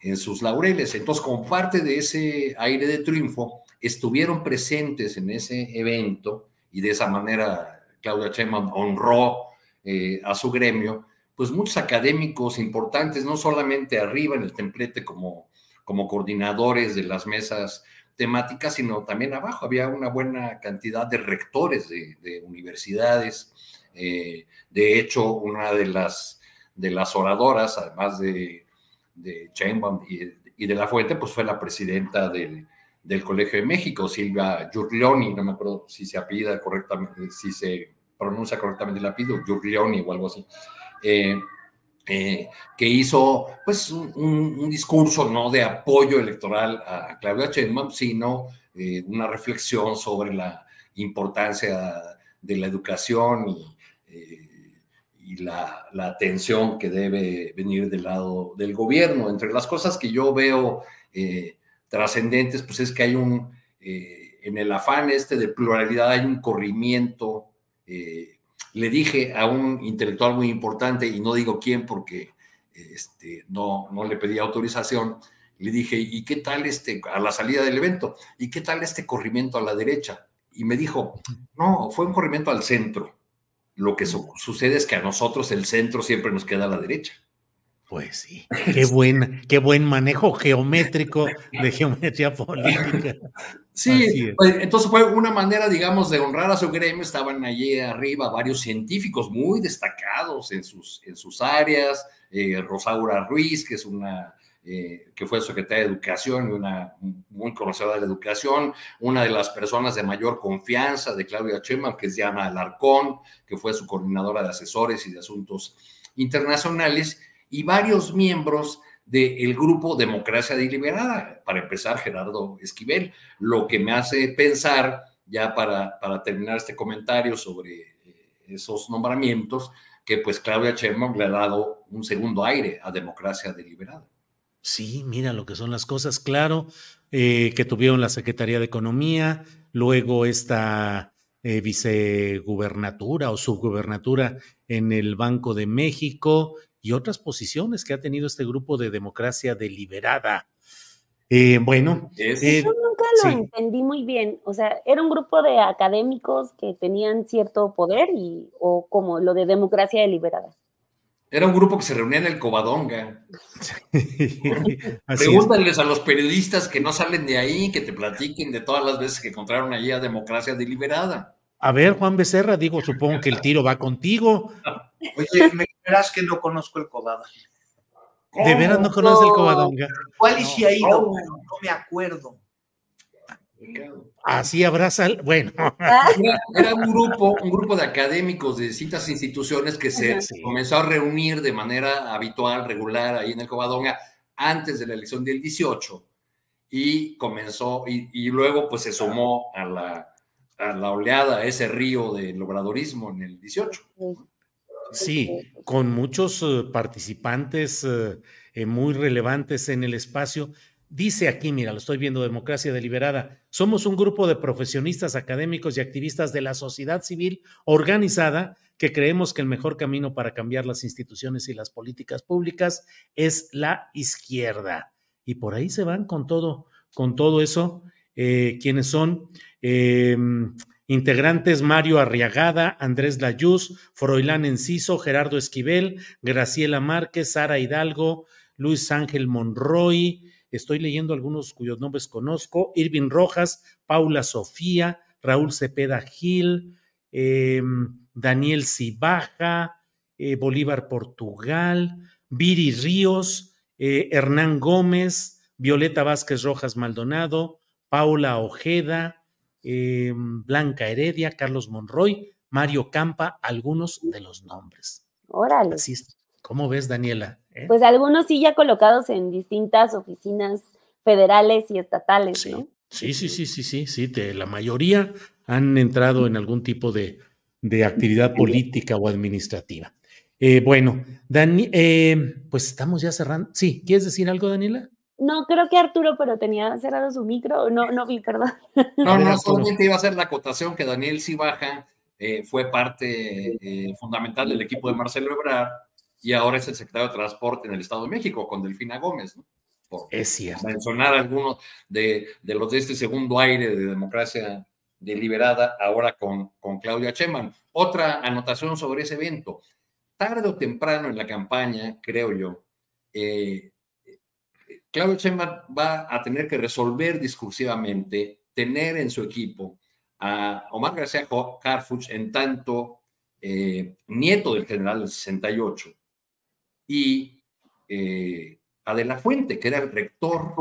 S7: en sus laureles. Entonces, como parte de ese aire de triunfo, estuvieron presentes en ese evento y de esa manera Claudia Sheinbaum honró eh, a su gremio, pues muchos académicos importantes, no solamente arriba en el templete como, como coordinadores de las mesas temáticas, sino también abajo. Había una buena cantidad de rectores de, universidades. Eh, de hecho, una de las, de las oradoras, además de de Chainbaum y, de la Fuente, pues fue la presidenta del, Colegio de México, Silvia Giurlioni, no me acuerdo si se apida correctamente, si se pronuncia correctamente el apellido, Giurlioni o algo así, eh, eh, que hizo pues un, discurso no de apoyo electoral a Claudia Sheinbaum, sino eh, una reflexión sobre la importancia de la educación y y la, atención que debe venir del lado del gobierno. Entre las cosas que yo veo eh, trascendentes, pues es que hay un, eh, en el afán este de pluralidad hay un corrimiento. Eh, le dije a un intelectual muy importante, y no digo quién porque este, no, no le pedí autorización, le dije, ¿y qué tal este, a la salida del evento, ¿y qué tal este corrimiento a la derecha? Y me dijo, no, fue un corrimiento al centro lo que sucede es que a nosotros el centro siempre nos queda a la derecha.
S4: Pues sí, qué buen, qué buen manejo geométrico de geometría política.
S7: Sí, pues, entonces fue una manera, digamos, de honrar a su gremio. Estaban allí arriba varios científicos muy destacados en sus, en sus áreas. Eh, Rosaura Ruiz, que es una eh, que fue secretaria de Educación y una muy conocedora de la educación, una de las personas de mayor confianza de Claudia Sheinbaum, que es Diana Alarcón, que fue su coordinadora de asesores y de asuntos internacionales, y varios miembros del grupo Democracia Deliberada, para empezar Gerardo Esquivel, lo que me hace pensar, ya para, para terminar este comentario sobre eh, esos nombramientos, que pues Claudia Sheinbaum le ha dado un segundo aire a Democracia Deliberada.
S4: Sí, mira lo que son las cosas, claro, eh, que tuvieron la Secretaría de Economía, luego esta eh, vicegubernatura o subgubernatura en el Banco de México y otras posiciones que ha tenido este grupo de democracia deliberada. Eh, bueno,
S6: yo nunca lo entendí muy bien. O sea, era un grupo de académicos que tenían cierto poder y o como lo de democracia deliberada.
S7: Era un grupo que se reunía en el Covadonga. Pregúntales a los periodistas que no salen de ahí, que te platiquen de todas las veces que encontraron allí a democracia deliberada.
S4: A ver, Juan Becerra, digo, supongo que el tiro va contigo.
S5: Oye, me verás que no conozco el Covadonga.
S4: ¿De veras no conoces el Covadonga?
S5: ¿Cuál y si ha ido? No me acuerdo.
S4: Así abraza, bueno.
S7: Era, un grupo, un grupo de académicos de distintas instituciones que se comenzó a reunir de manera habitual, regular, ahí en el Covadonga, antes de la elección del 18, y comenzó, y, luego pues se sumó a la, a la oleada, a ese río del obradorismo en el 18.
S4: Sí, con muchos eh, participantes eh, eh, muy relevantes en el espacio Dice aquí, mira, lo estoy viendo, Democracia Deliberada, somos un grupo de profesionistas académicos y activistas de la sociedad civil organizada que creemos que el mejor camino para cambiar las instituciones y las políticas públicas es la izquierda. Y por ahí se van con todo, con todo eso, eh, quienes son em, integrantes Mario Arriagada, Andrés Layuz, Froilán Enciso, Gerardo Esquivel, Graciela Márquez, Sara Hidalgo, Luis Ángel Monroy, Estoy leyendo algunos cuyos nombres conozco. Irving Rojas, Paula Sofía, Raúl Cepeda Gil, em, Daniel Cibaja, eh, Bolívar Portugal, Viri Ríos, eh, Hernán Gómez, Violeta Vázquez Rojas Maldonado, Paula Ojeda, em, Blanca Heredia, Carlos Monroy, Mario Campa, algunos de los nombres.
S6: Órale.
S4: Así es. ¿Cómo ves, Daniela?
S6: ¿Eh? Pues algunos sí ya colocados en distintas oficinas federales y estatales,
S4: sí.
S6: ¿no?
S4: Sí, sí, sí, sí, sí, sí, la mayoría han entrado en algún tipo de, actividad política o administrativa. Eh, bueno, Dani, eh, pues estamos ya cerrando. Sí, ¿quieres decir algo, Daniela?
S6: No, creo que Arturo, pero tenía cerrado su micro. No, no vi, perdón.
S7: No, no, solamente iba a hacer la acotación que Daniel Cibaja fue parte fundamental del equipo de Marcelo Ebrard y ahora es el secretario de Transporte en el Estado de México con Delfina Gómez, ¿no?
S4: es cierto.
S7: Mencionar algunos de, de, los de este segundo aire de democracia deliberada, ahora con, con Claudia Cheman. Otra anotación sobre ese evento. Tarde o temprano en la campaña, creo yo, eh, Claudia Cheman va a tener que resolver discursivamente, tener en su equipo a Omar García Harfuch en tanto eh, nieto del general del 68, y eh, Adela Fuente, que era el rector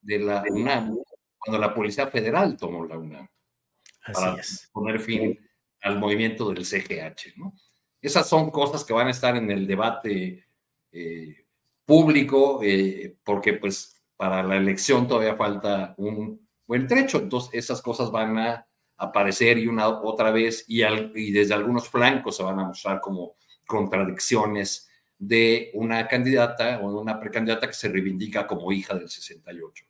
S7: de la UNAM cuando la Policía Federal tomó la UNAM para poner fin al movimiento del CGH. ¿no? Esas son cosas que van a estar en el debate eh, público, eh, porque pues para la elección todavía falta un buen trecho, entonces esas cosas van a aparecer y una otra vez y, y desde algunos flancos se van a mostrar como contradicciones de una candidata o una precandidata que se reivindica como hija del 68.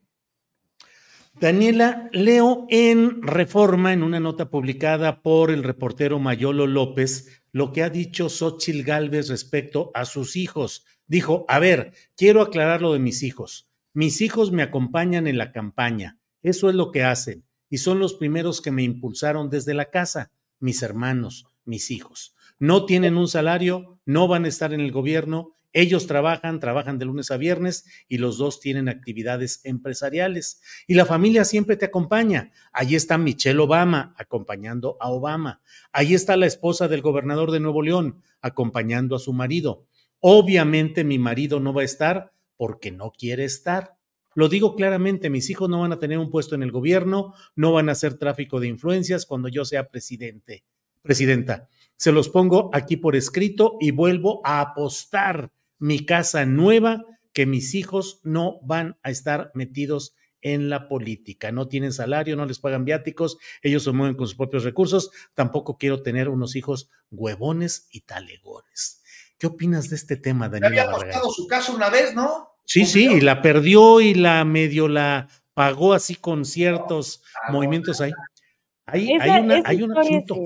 S4: Daniela, leo en Reforma, en una nota publicada por el reportero Mayolo López, lo que ha dicho Xochil Gálvez respecto a sus hijos. Dijo, a ver, quiero aclarar lo de mis hijos. Mis hijos me acompañan en la campaña. Eso es lo que hacen. Y son los primeros que me impulsaron desde la casa, mis hermanos, mis hijos no tienen un salario, no van a estar en el gobierno Ellos trabajan, trabajan de lunes a viernes y los dos tienen actividades empresariales. Y la familia siempre te acompaña. Allí está Michelle Obama acompañando a Obama. Allí está la esposa del gobernador de Nuevo León acompañando a su marido. Obviamente mi marido no va a estar porque no quiere estar. Lo digo claramente, mis hijos no van a tener un puesto en el gobierno, no van a hacer tráfico de influencias cuando yo sea presidente, presidenta. Se los pongo aquí por escrito y vuelvo a apostar mi casa nueva que mis hijos no van a estar metidos en la política. No tienen salario, no les pagan viáticos, ellos se mueven con sus propios recursos. Tampoco quiero tener unos hijos huevones y talegones. ¿Qué opinas de este tema, Daniela
S5: Había apostado su casa una vez, ¿no?
S4: Sí, sí, y la perdió y la medio la pagó así con ciertos movimientos ahí. Hay,
S6: Esa-
S4: hay, una, hay un asunto.
S6: sí.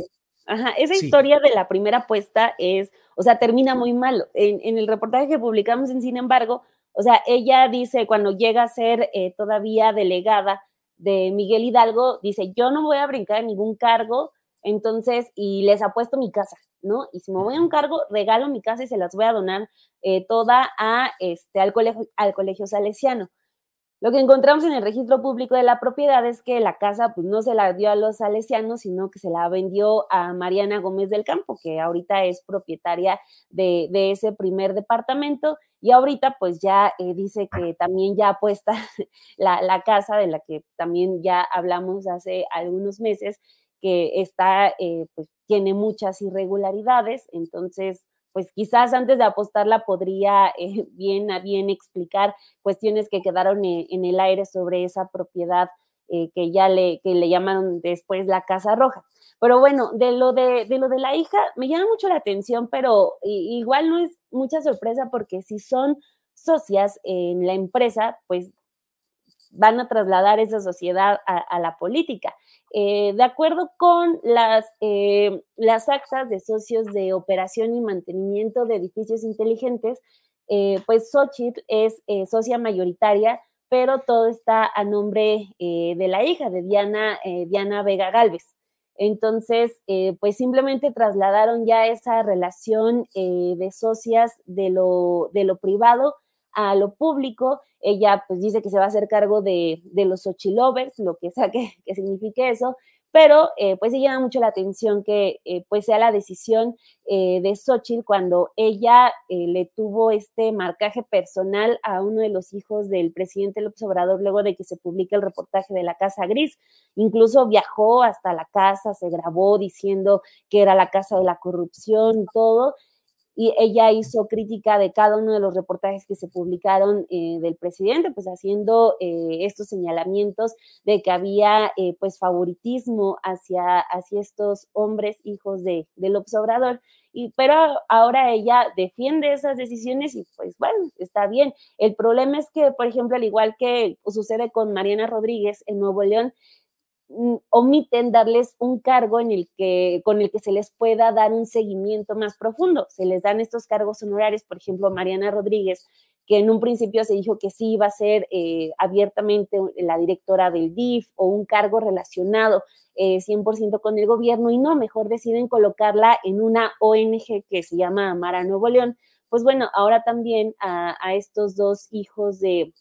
S6: Ajá, esa
S4: Sí.
S6: historia de la primera apuesta es, o sea, termina muy mal. En, en el reportaje que publicamos en Sin embargo, o sea, ella dice cuando llega a ser eh, todavía delegada de Miguel Hidalgo, dice, yo no voy a brincar en ningún cargo, entonces, y les apuesto mi casa, ¿no? Y si me voy a un cargo, regalo mi casa y se las voy a donar eh, toda a, este, al, colegio, al colegio salesiano. Lo que encontramos en el registro público de la propiedad es que la casa pues no se la dio a los salesianos, sino que se la vendió a Mariana Gómez del Campo, que ahorita es propietaria de, de ese primer departamento y ahorita pues ya eh, dice que también ya apuesta la, la casa de la que también ya hablamos hace algunos meses, que está, eh, pues tiene muchas irregularidades, entonces pues quizás antes de apostarla podría eh, bien a bien explicar cuestiones que quedaron en, en el aire sobre esa propiedad eh, que ya le, que le llamaron después la Casa Roja. Pero bueno, de lo de, de lo de la hija, me llama mucho la atención, pero igual no es mucha sorpresa porque si son socias en la empresa, pues van a trasladar esa sociedad a, la política. Eh, de acuerdo con las, eh, las actas de socios de operación y mantenimiento de edificios inteligentes, eh, pues Xochitl es eh, socia mayoritaria, pero todo está a nombre de la hija, de Diana, Diana Vega Galvez. Entonces, pues simplemente trasladaron ya esa relación de socias de lo, de lo privado a lo público. Ella pues dice que se va a hacer cargo de, de los Xochilovers, lo que sea que, que signifique eso, pero eh, pues sí llama mucho la atención que eh, pues sea la decisión eh, de Xochitl cuando ella eh, le tuvo este marcaje personal a uno de los hijos del presidente López Obrador luego de que se publique el reportaje de la Casa Gris. Incluso viajó hasta la casa, se grabó diciendo que era la casa de la corrupción y todo y ella hizo crítica de cada uno de los reportajes que se publicaron eh, del presidente, pues haciendo eh, estos señalamientos de que había eh, pues favoritismo hacia, hacia estos hombres hijos de, de López Obrador. Y, pero ahora ella defiende esas decisiones y pues bueno, está bien. El problema es que, por ejemplo, al igual que sucede con Mariana Rodríguez en Nuevo León, omiten darles un cargo en el que, con el que se les pueda dar un seguimiento más profundo. Se les dan estos cargos honorarios, por ejemplo, Mariana Rodríguez, que en un principio se dijo que sí iba a ser eh, abiertamente la directora del DIF o un cargo relacionado eh, 100% con el gobierno y no, mejor deciden colocarla en una ONG que se llama Amara Nuevo León. Pues bueno, ahora también a estos dos hijos de,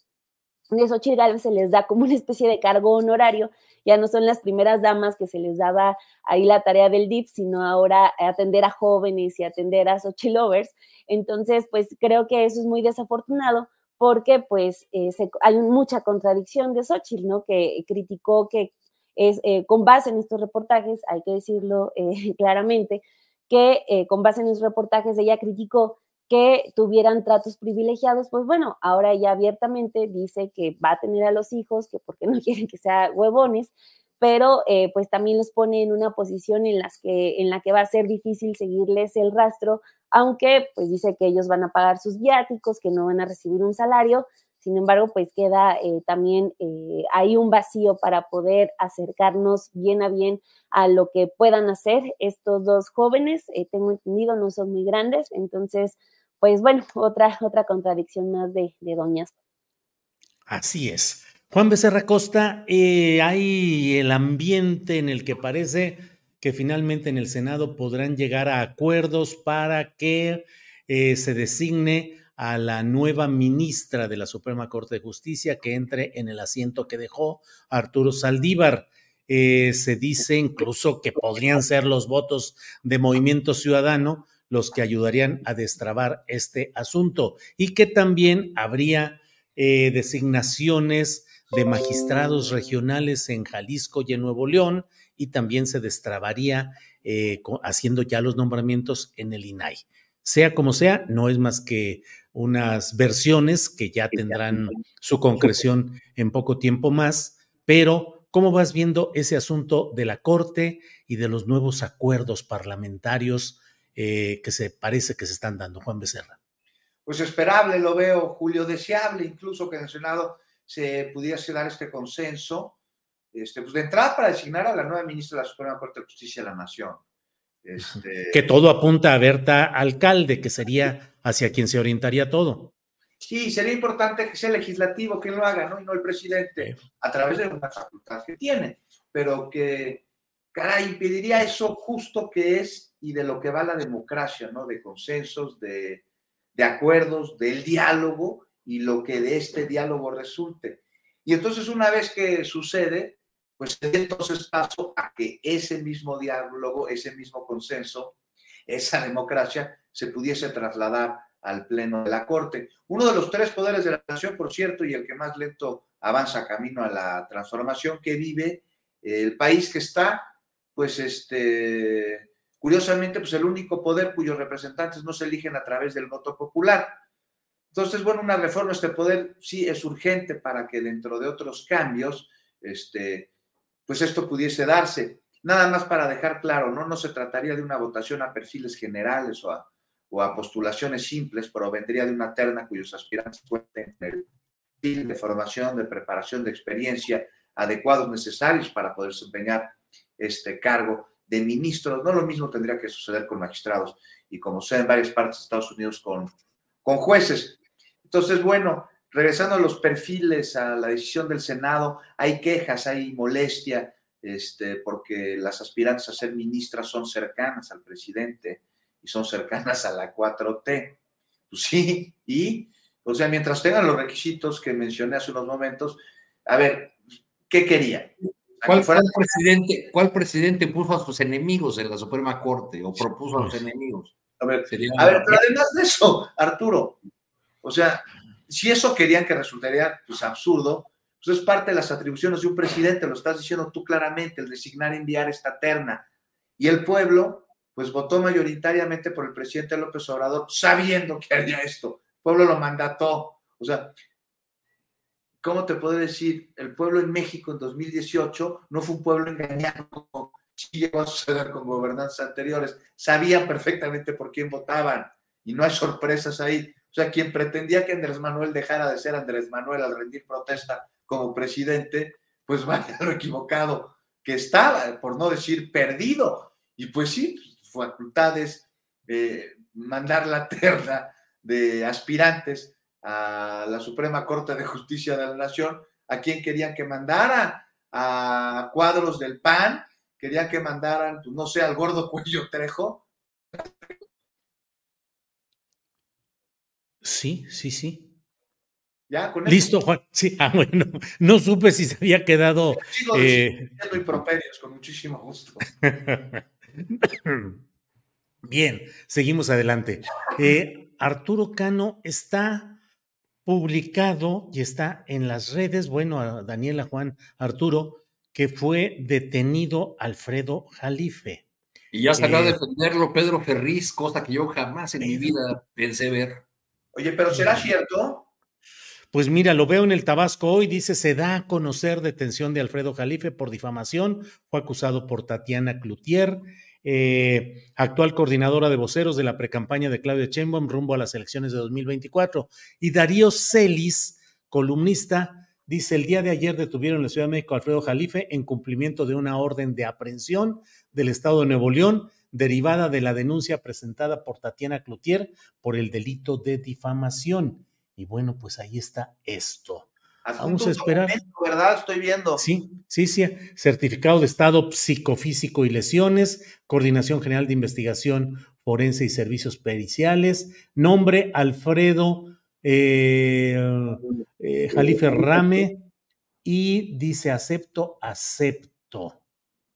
S6: de Xochitl Gálvez se les da como una especie de cargo honorario ya no son las primeras damas que se les daba ahí la tarea del DIP, sino ahora atender a jóvenes y atender a Xochitl lovers. Entonces, pues creo que eso es muy desafortunado porque pues eh, hay mucha contradicción de Xochitl, ¿no? Que criticó que es eh, con base en estos reportajes, hay que decirlo eh, claramente, que con base en esos reportajes ella criticó que tuvieran tratos privilegiados, pues bueno, ahora ella abiertamente dice que va a tener a los hijos, que porque no quieren que sea huevones, pero eh, pues también los pone en una posición en, las que, en la que va a ser difícil seguirles el rastro, aunque pues dice que ellos van a pagar sus viáticos, que no van a recibir un salario, sin embargo, pues queda eh, también eh, hay un vacío para poder acercarnos bien a bien a lo que puedan hacer estos dos jóvenes. Eh, tengo entendido, no son muy grandes, entonces, pues bueno, otra, otra contradicción más de, de doñas.
S4: Así es. Juan Becerra Costa, eh, hay el ambiente en el que parece que finalmente en el Senado podrán llegar a acuerdos para que eh, se designe a la nueva ministra de la Suprema Corte de Justicia que entre en el asiento que dejó Arturo Saldívar. Eh, se dice incluso que podrían ser los votos de Movimiento Ciudadano los que ayudarían a destrabar este asunto y que también habría eh, designaciones de magistrados regionales en Jalisco y en Nuevo León y también se destrabaría eh, haciendo ya los nombramientos en el INAI. Sea como sea, no es más que unas versiones que ya tendrán su concreción en poco tiempo más, pero ¿cómo vas viendo ese asunto de la Corte y de los nuevos acuerdos parlamentarios eh, que se parece que se están dando, Juan Becerra?
S5: Pues esperable, lo veo, Julio, deseable incluso que en el Senado se pudiese dar este consenso, este, pues de entrada para designar a la nueva ministra de la Suprema Corte de Justicia de la Nación.
S4: Este... Que todo apunta a Berta Alcalde, que sería hacia quien se orientaría todo.
S5: Sí, sería importante que sea el legislativo quien lo haga, ¿no? Y no el presidente, a través de una facultad que tiene, pero que, caray, impediría eso justo que es y de lo que va la democracia, ¿no? De consensos, de, de acuerdos, del diálogo y lo que de este diálogo resulte. Y entonces una vez que sucede, pues entonces paso a que ese mismo diálogo, ese mismo consenso, esa democracia se pudiese trasladar al Pleno de la Corte. Uno de los tres poderes de la nación, por cierto, y el que más lento avanza camino a la transformación que vive el país que está, pues este, curiosamente, pues el único poder cuyos representantes no se eligen a través del voto popular. Entonces, bueno, una reforma a este poder sí es urgente para que dentro de otros cambios, este, pues esto pudiese darse. Nada más para dejar claro, ¿no? No se trataría de una votación a perfiles generales o a, o a postulaciones simples, pero vendría de una terna cuyos aspirantes cuenten el perfil de formación, de preparación, de experiencia adecuados, necesarios para poder desempeñar este cargo de ministros. No lo mismo tendría que suceder con magistrados y como sea en varias partes de Estados Unidos con, con jueces. Entonces, bueno, regresando a los perfiles, a la decisión del Senado, hay quejas, hay molestia, este, porque las aspirantes a ser ministras son cercanas al presidente y son cercanas a la 4T. Pues sí, y, o sea, mientras tengan los requisitos que mencioné hace unos momentos, a ver, ¿qué querían?
S10: ¿Cuál, presidente, ¿Cuál presidente puso a sus enemigos en la Suprema Corte o propuso a los enemigos?
S5: A ver, a ver pero además de eso, Arturo, o sea, si eso querían que resultaría pues, absurdo, pues es parte de las atribuciones de un presidente, lo estás diciendo tú claramente, el designar enviar esta terna. Y el pueblo, pues votó mayoritariamente por el presidente López Obrador, sabiendo que haría esto. El pueblo lo mandató. O sea, ¿cómo te puedo decir? El pueblo en México en 2018 no fue un pueblo engañado como sí llegó a suceder con gobernantes anteriores. Sabían perfectamente por quién votaban y no hay sorpresas ahí. O sea, quien pretendía que Andrés Manuel dejara de ser Andrés Manuel al rendir protesta como presidente, pues vaya lo equivocado que estaba, por no decir perdido. Y pues sí, facultades, eh, mandar la terna de aspirantes a la Suprema Corte de Justicia de la Nación, a quien querían que mandara, a cuadros del PAN, querían que mandaran, pues, no sé, al gordo cuello Trejo,
S4: Sí, sí, sí.
S5: ¿Ya? ¿Con
S4: Listo, Juan. Sí, ah, bueno, no supe si se había quedado.
S5: Sigo eh... improperios, con muchísimo gusto.
S4: Bien, seguimos adelante. Eh, Arturo Cano está publicado y está en las redes, bueno, Daniela, Juan, Arturo, que fue detenido Alfredo Jalife.
S10: Y ya salió a eh, defenderlo Pedro Ferriz, cosa que yo jamás en mi vida pensé ver.
S5: Oye, pero ¿será cierto?
S4: Pues mira, lo veo en el Tabasco hoy, dice, se da a conocer detención de Alfredo Jalife por difamación, fue acusado por Tatiana Cloutier, eh, actual coordinadora de voceros de la precampaña de Claudia Sheinbaum rumbo a las elecciones de 2024. Y Darío Celis, columnista, dice, el día de ayer detuvieron en la Ciudad de México a Alfredo Jalife en cumplimiento de una orden de aprehensión del Estado de Nuevo León derivada de la denuncia presentada por Tatiana Cloutier por el delito de difamación. Y bueno, pues ahí está esto. Vamos a esperar.
S5: ¿Verdad? Estoy viendo.
S4: Sí, sí, sí. Certificado de estado psicofísico y lesiones, Coordinación General de Investigación Forense y Servicios Periciales. Nombre Alfredo eh, eh, Jalife Rame. Y dice acepto, acepto.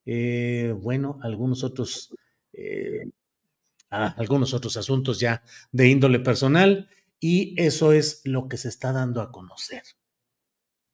S4: Eh, bueno, algunos otros, ah, algunos otros asuntos ya de índole personal. Y eso es lo que se está dando a conocer.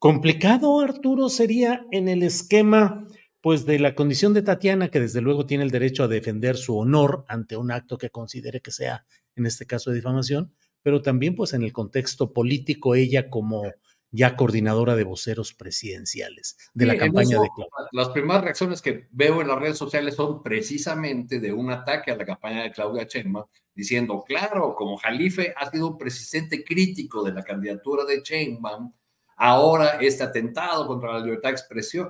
S4: Complicado, Arturo, sería en el esquema, pues, de la condición de Tatiana, que desde luego tiene el derecho a defender su honor ante un acto que considere que sea, en este caso, de difamación, pero también, pues, en el contexto político, ella como ya coordinadora de voceros presidenciales de la campaña de Claudia.
S7: Las primeras reacciones que veo en las redes sociales son precisamente de un ataque a la campaña de Claudia Sheinbaum, diciendo, claro, como Jalife ha sido un presidente crítico de la candidatura de Sheinbaum, ahora este atentado contra la libertad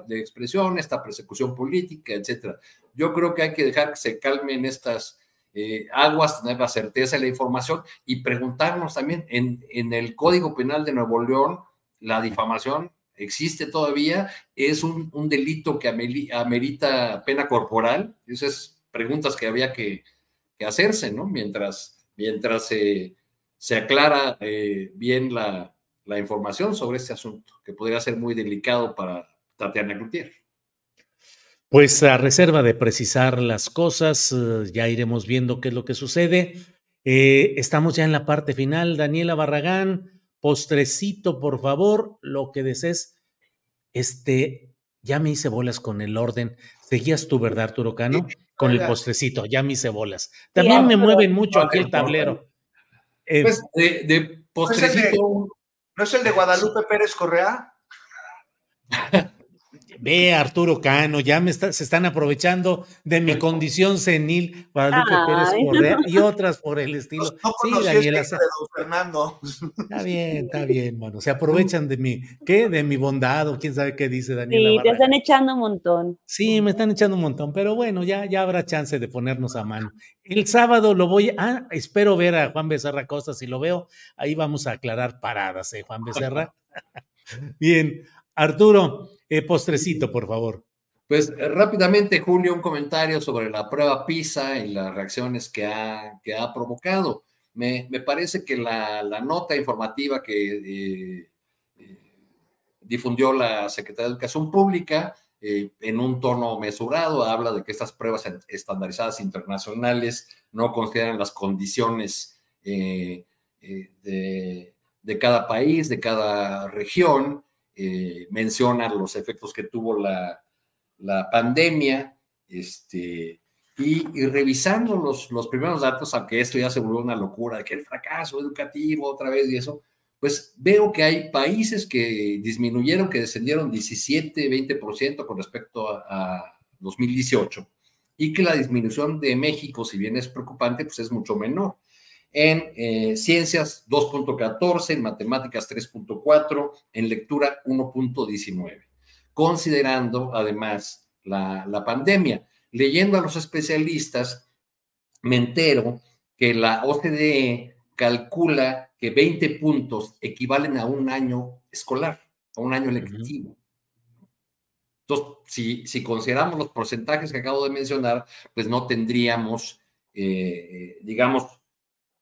S7: de expresión, esta persecución política, etcétera. Yo creo que hay que dejar que se calmen estas eh, aguas, tener la certeza de la información y preguntarnos también en, en el Código Penal de Nuevo León, la difamación existe todavía, es un, un delito que amerita pena corporal. Esas preguntas que había que, que hacerse, ¿no? Mientras, mientras se aclara eh, bien la, la información sobre este asunto, que podría ser muy delicado para Tatiana Gutiérrez.
S4: Pues a reserva de precisar las cosas, eh, ya iremos viendo qué es lo que sucede. Eh, estamos ya en la parte final. Daniela Barragán, postrecito, por favor, lo que desees. Este, ya me hice bolas con el orden. Seguías tú, ¿verdad, Arturo Cano? con el postrecito, ya me hice bolas. También me mueven mucho aquí el tablero.
S7: Eh, pues de, postrecito.
S5: ¿No es el de Guadalupe Pérez Correa?
S4: Ve, Arturo Cano, ya me se están aprovechando de mi condición senil, Guadalupe Pérez Correa y otras por el estilo.
S5: sí, Daniela. Fernando.
S4: Está bien, está bien, bueno. Se aprovechan de mi, ¿qué? De mi bondad o quién sabe qué dice Daniela.
S6: Sí, te están echando un montón.
S4: Sí, me están echando un montón, pero bueno, ya, ya habrá chance de ponernos a mano. El sábado lo voy, ah, espero ver a Juan Becerra Costa, si lo veo, ahí vamos a aclarar paradas, ¿eh, Juan Becerra? Bien, Arturo, eh, postrecito, por favor.
S7: Pues eh, rápidamente, Julio, un comentario sobre la prueba PISA y las reacciones que ha, que ha provocado. Me, parece que la, nota informativa que difundió la Secretaría de Educación Pública en un tono mesurado habla de que estas pruebas estandarizadas internacionales no consideran las condiciones de, de, cada país, de cada región, eh, menciona los efectos que tuvo la, pandemia, este, y, revisando los, los primeros datos, aunque esto ya se volvió una locura, de que el fracaso educativo otra vez y eso, pues veo que hay países que disminuyeron, que descendieron 17, 20% con respecto a, 2018, y que la disminución de México, si bien es preocupante, pues es mucho menor en eh, ciencias 2.14, en matemáticas 3.4, en lectura 1.19, considerando además la, la, pandemia. Leyendo a los especialistas, me entero que la OCDE calcula que 20 puntos equivalen a un año escolar, a un año lectivo. Entonces, si, si, consideramos los porcentajes que acabo de mencionar, pues no tendríamos, eh, eh, digamos,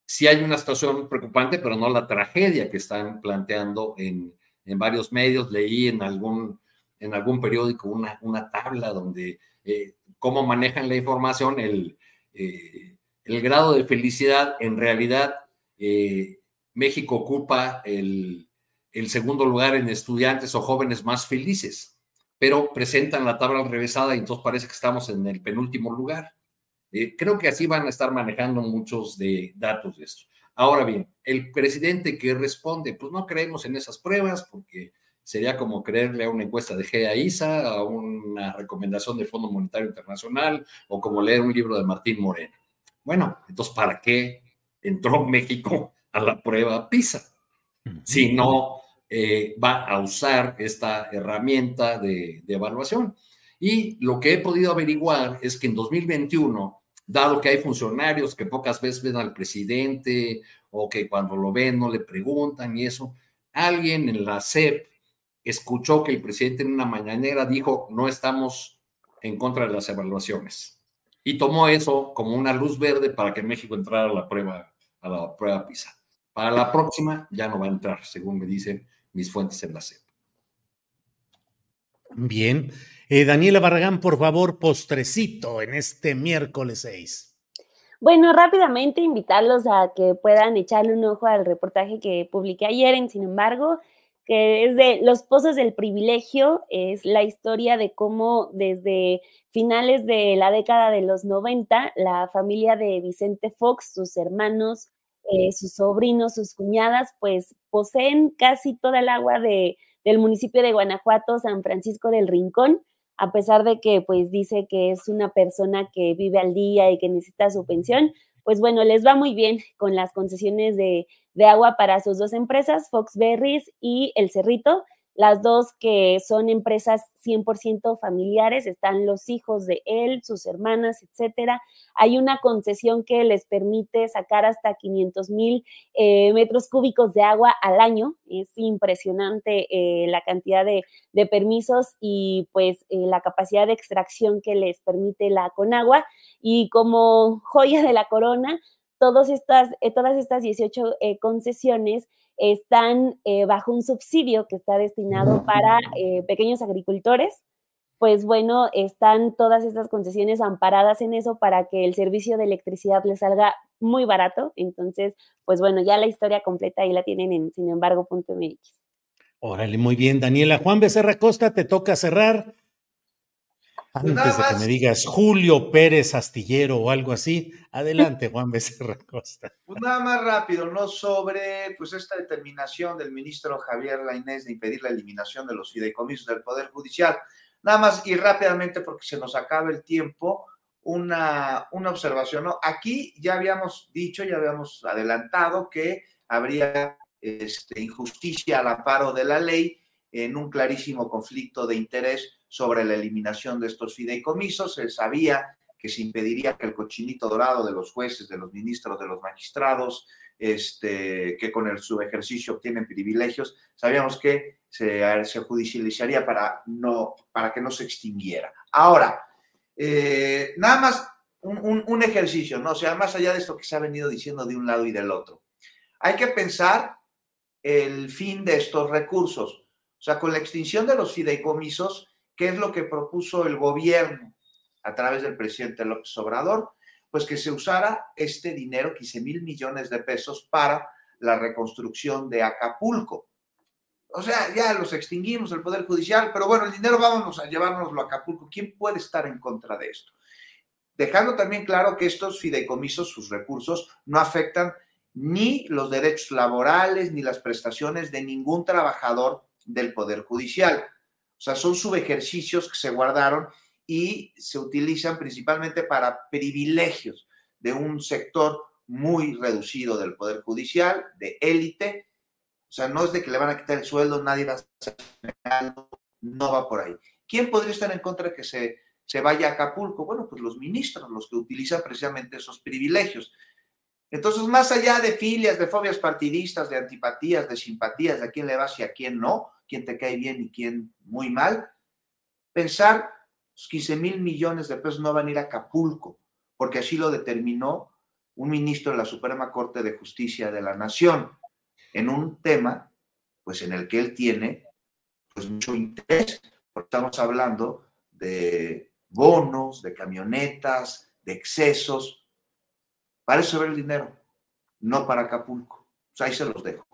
S7: sí hay una situación preocupante, pero no la tragedia que están planteando en, varios medios. Leí en algún, en algún periódico una, una tabla donde eh, cómo manejan la información, el, eh, el grado de felicidad. En realidad, eh, México ocupa el, el segundo lugar en estudiantes o jóvenes más felices, pero presentan la tabla revesada y entonces parece que estamos en el penúltimo lugar. Eh, creo que así van a estar manejando muchos de datos de esto. Ahora bien, el presidente que responde, pues no creemos en esas pruebas porque sería como creerle a una encuesta de GEA-ISA, a una recomendación del Fondo Monetario Internacional o como leer un libro de Martín Moreno. Bueno, entonces, ¿para qué entró México a la prueba PISA? Si no eh, va a usar esta herramienta de, de evaluación. Y lo que he podido averiguar es que en 2021 dado que hay funcionarios que pocas veces ven al presidente o que cuando lo ven no le preguntan y eso, alguien en la SEP
S10: escuchó que el presidente en una mañanera dijo, no estamos en contra de las evaluaciones. Y tomó eso como una luz verde para que México entrara a la prueba, a la prueba PISA. Para la próxima ya no va a entrar, según me dicen mis fuentes en la SEP.
S4: Bien. Eh, Daniela Barragán, por favor, postrecito en este miércoles 6.
S6: Bueno, rápidamente invitarlos a que puedan echarle un ojo al reportaje que publiqué ayer en Sin embargo, que es de Los Pozos del Privilegio, es la historia de cómo desde finales de la década de los 90, la familia de Vicente Fox, sus hermanos, eh, sus sobrinos, sus cuñadas, pues poseen casi toda el agua de, del municipio de Guanajuato, San Francisco del Rincón, a pesar de que pues dice que es una persona que vive al día y que necesita su pensión, pues bueno, les va muy bien con las concesiones de, de agua para sus dos empresas, Fox Berries y El Cerrito, las dos que son empresas 100% familiares, están los hijos de él, sus hermanas, etcétera. Hay una concesión que les permite sacar hasta 500 mil eh, metros cúbicos de agua al año. Es impresionante eh, la cantidad de, permisos y pues eh, la capacidad de extracción que les permite la Conagua. Y como joya de la corona, todas estas, todas estas 18 concesiones están eh, bajo un subsidio que está destinado para eh, pequeños agricultores. Pues bueno, están todas estas concesiones amparadas en eso para que el servicio de electricidad les salga muy barato. Entonces, pues bueno, ya la historia completa ahí la tienen en sinembargo.mx.
S4: Órale, muy bien, Daniela. Juan Becerra Costa, te toca cerrar. Pues Antes de que me digas Julio Pérez Astillero o algo así, adelante, Juan Becerra Costa.
S5: Pues nada más rápido, ¿no? Sobre pues esta determinación del ministro Javier Lainés de impedir la eliminación de los fideicomisos del Poder Judicial. Nada más y rápidamente porque se nos acaba el tiempo, una, una observación, ¿no? Aquí ya habíamos dicho, ya habíamos adelantado que habría este, injusticia al amparo de la ley en un clarísimo conflicto de interés sobre la eliminación de estos fideicomisos. Se sabía que se impediría que el cochinito dorado de los jueces, de los ministros, de los magistrados, este, que con el, su ejercicio obtienen privilegios, sabíamos que se, judicializaría para, no, para que no se extinguiera. Ahora, eh, nada más un, un, ejercicio, ¿no? O sea, más allá de esto que se ha venido diciendo de un lado y del otro, hay que pensar el fin de estos recursos. O sea, con la extinción de los fideicomisos, ¿Qué es lo que propuso el gobierno a través del presidente López Obrador? Pues que se usara este dinero, 15 mil millones de pesos, para la reconstrucción de Acapulco. O sea, ya los extinguimos, el Poder Judicial, pero bueno, el dinero vámonos a llevárnoslo a Acapulco. ¿Quién puede estar en contra de esto? Dejando también claro que estos fideicomisos, sus recursos, no afectan ni los derechos laborales ni las prestaciones de ningún trabajador del Poder Judicial. O sea, son subejercicios que se guardaron y se utilizan principalmente para privilegios de un sector muy reducido del Poder Judicial, de élite. O sea, no es de que le van a quitar el sueldo, nadie va a hacer no va por ahí. ¿Quién podría estar en contra de que se, se vaya a Acapulco? Bueno, pues los ministros, los que utilizan precisamente esos privilegios. Entonces, más allá de filias, de fobias partidistas, de antipatías, de simpatías, de a quién le vas y a quién no, quién te cae bien y quién muy mal, pensar los 15 mil millones de pesos no van a ir a Acapulco, porque así lo determinó un ministro de la Suprema Corte de Justicia de la Nación, en un tema, pues en el que él tiene pues mucho interés, porque estamos hablando de bonos, de camionetas, de excesos, para eso ver el dinero, no para Acapulco. Pues ahí se los dejo.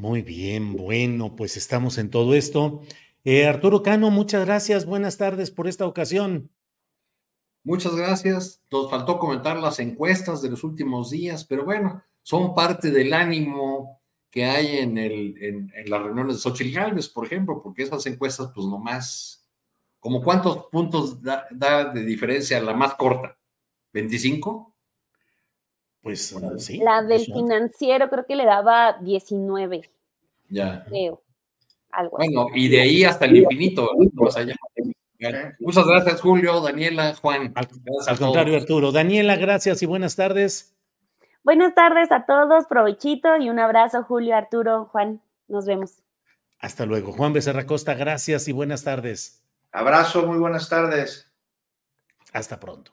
S4: Muy bien, bueno, pues estamos en todo esto. Eh, Arturo Cano, muchas gracias, buenas tardes por esta ocasión.
S10: Muchas gracias. Nos faltó comentar las encuestas de los últimos días, pero bueno, son parte del ánimo que hay en, el, en, las reuniones de Xochitl por ejemplo, porque esas encuestas, pues nomás, como cuántos puntos da, da de diferencia la más corta, ¿25?
S4: Pues sí.
S6: La del financiero creo que le daba 19.
S10: Ya.
S6: Creo. Algo
S10: bueno, y de ahí hasta el infinito. Muchas gracias, Julio, Daniela, Juan.
S4: Al, contrario, Arturo. Daniela, gracias y buenas tardes.
S6: Buenas tardes a todos, provechito y un abrazo, Julio, Arturo, Juan. Nos vemos.
S4: Hasta luego. Juan Becerra Costa, gracias y buenas tardes.
S5: Abrazo, muy buenas tardes.
S4: Hasta pronto.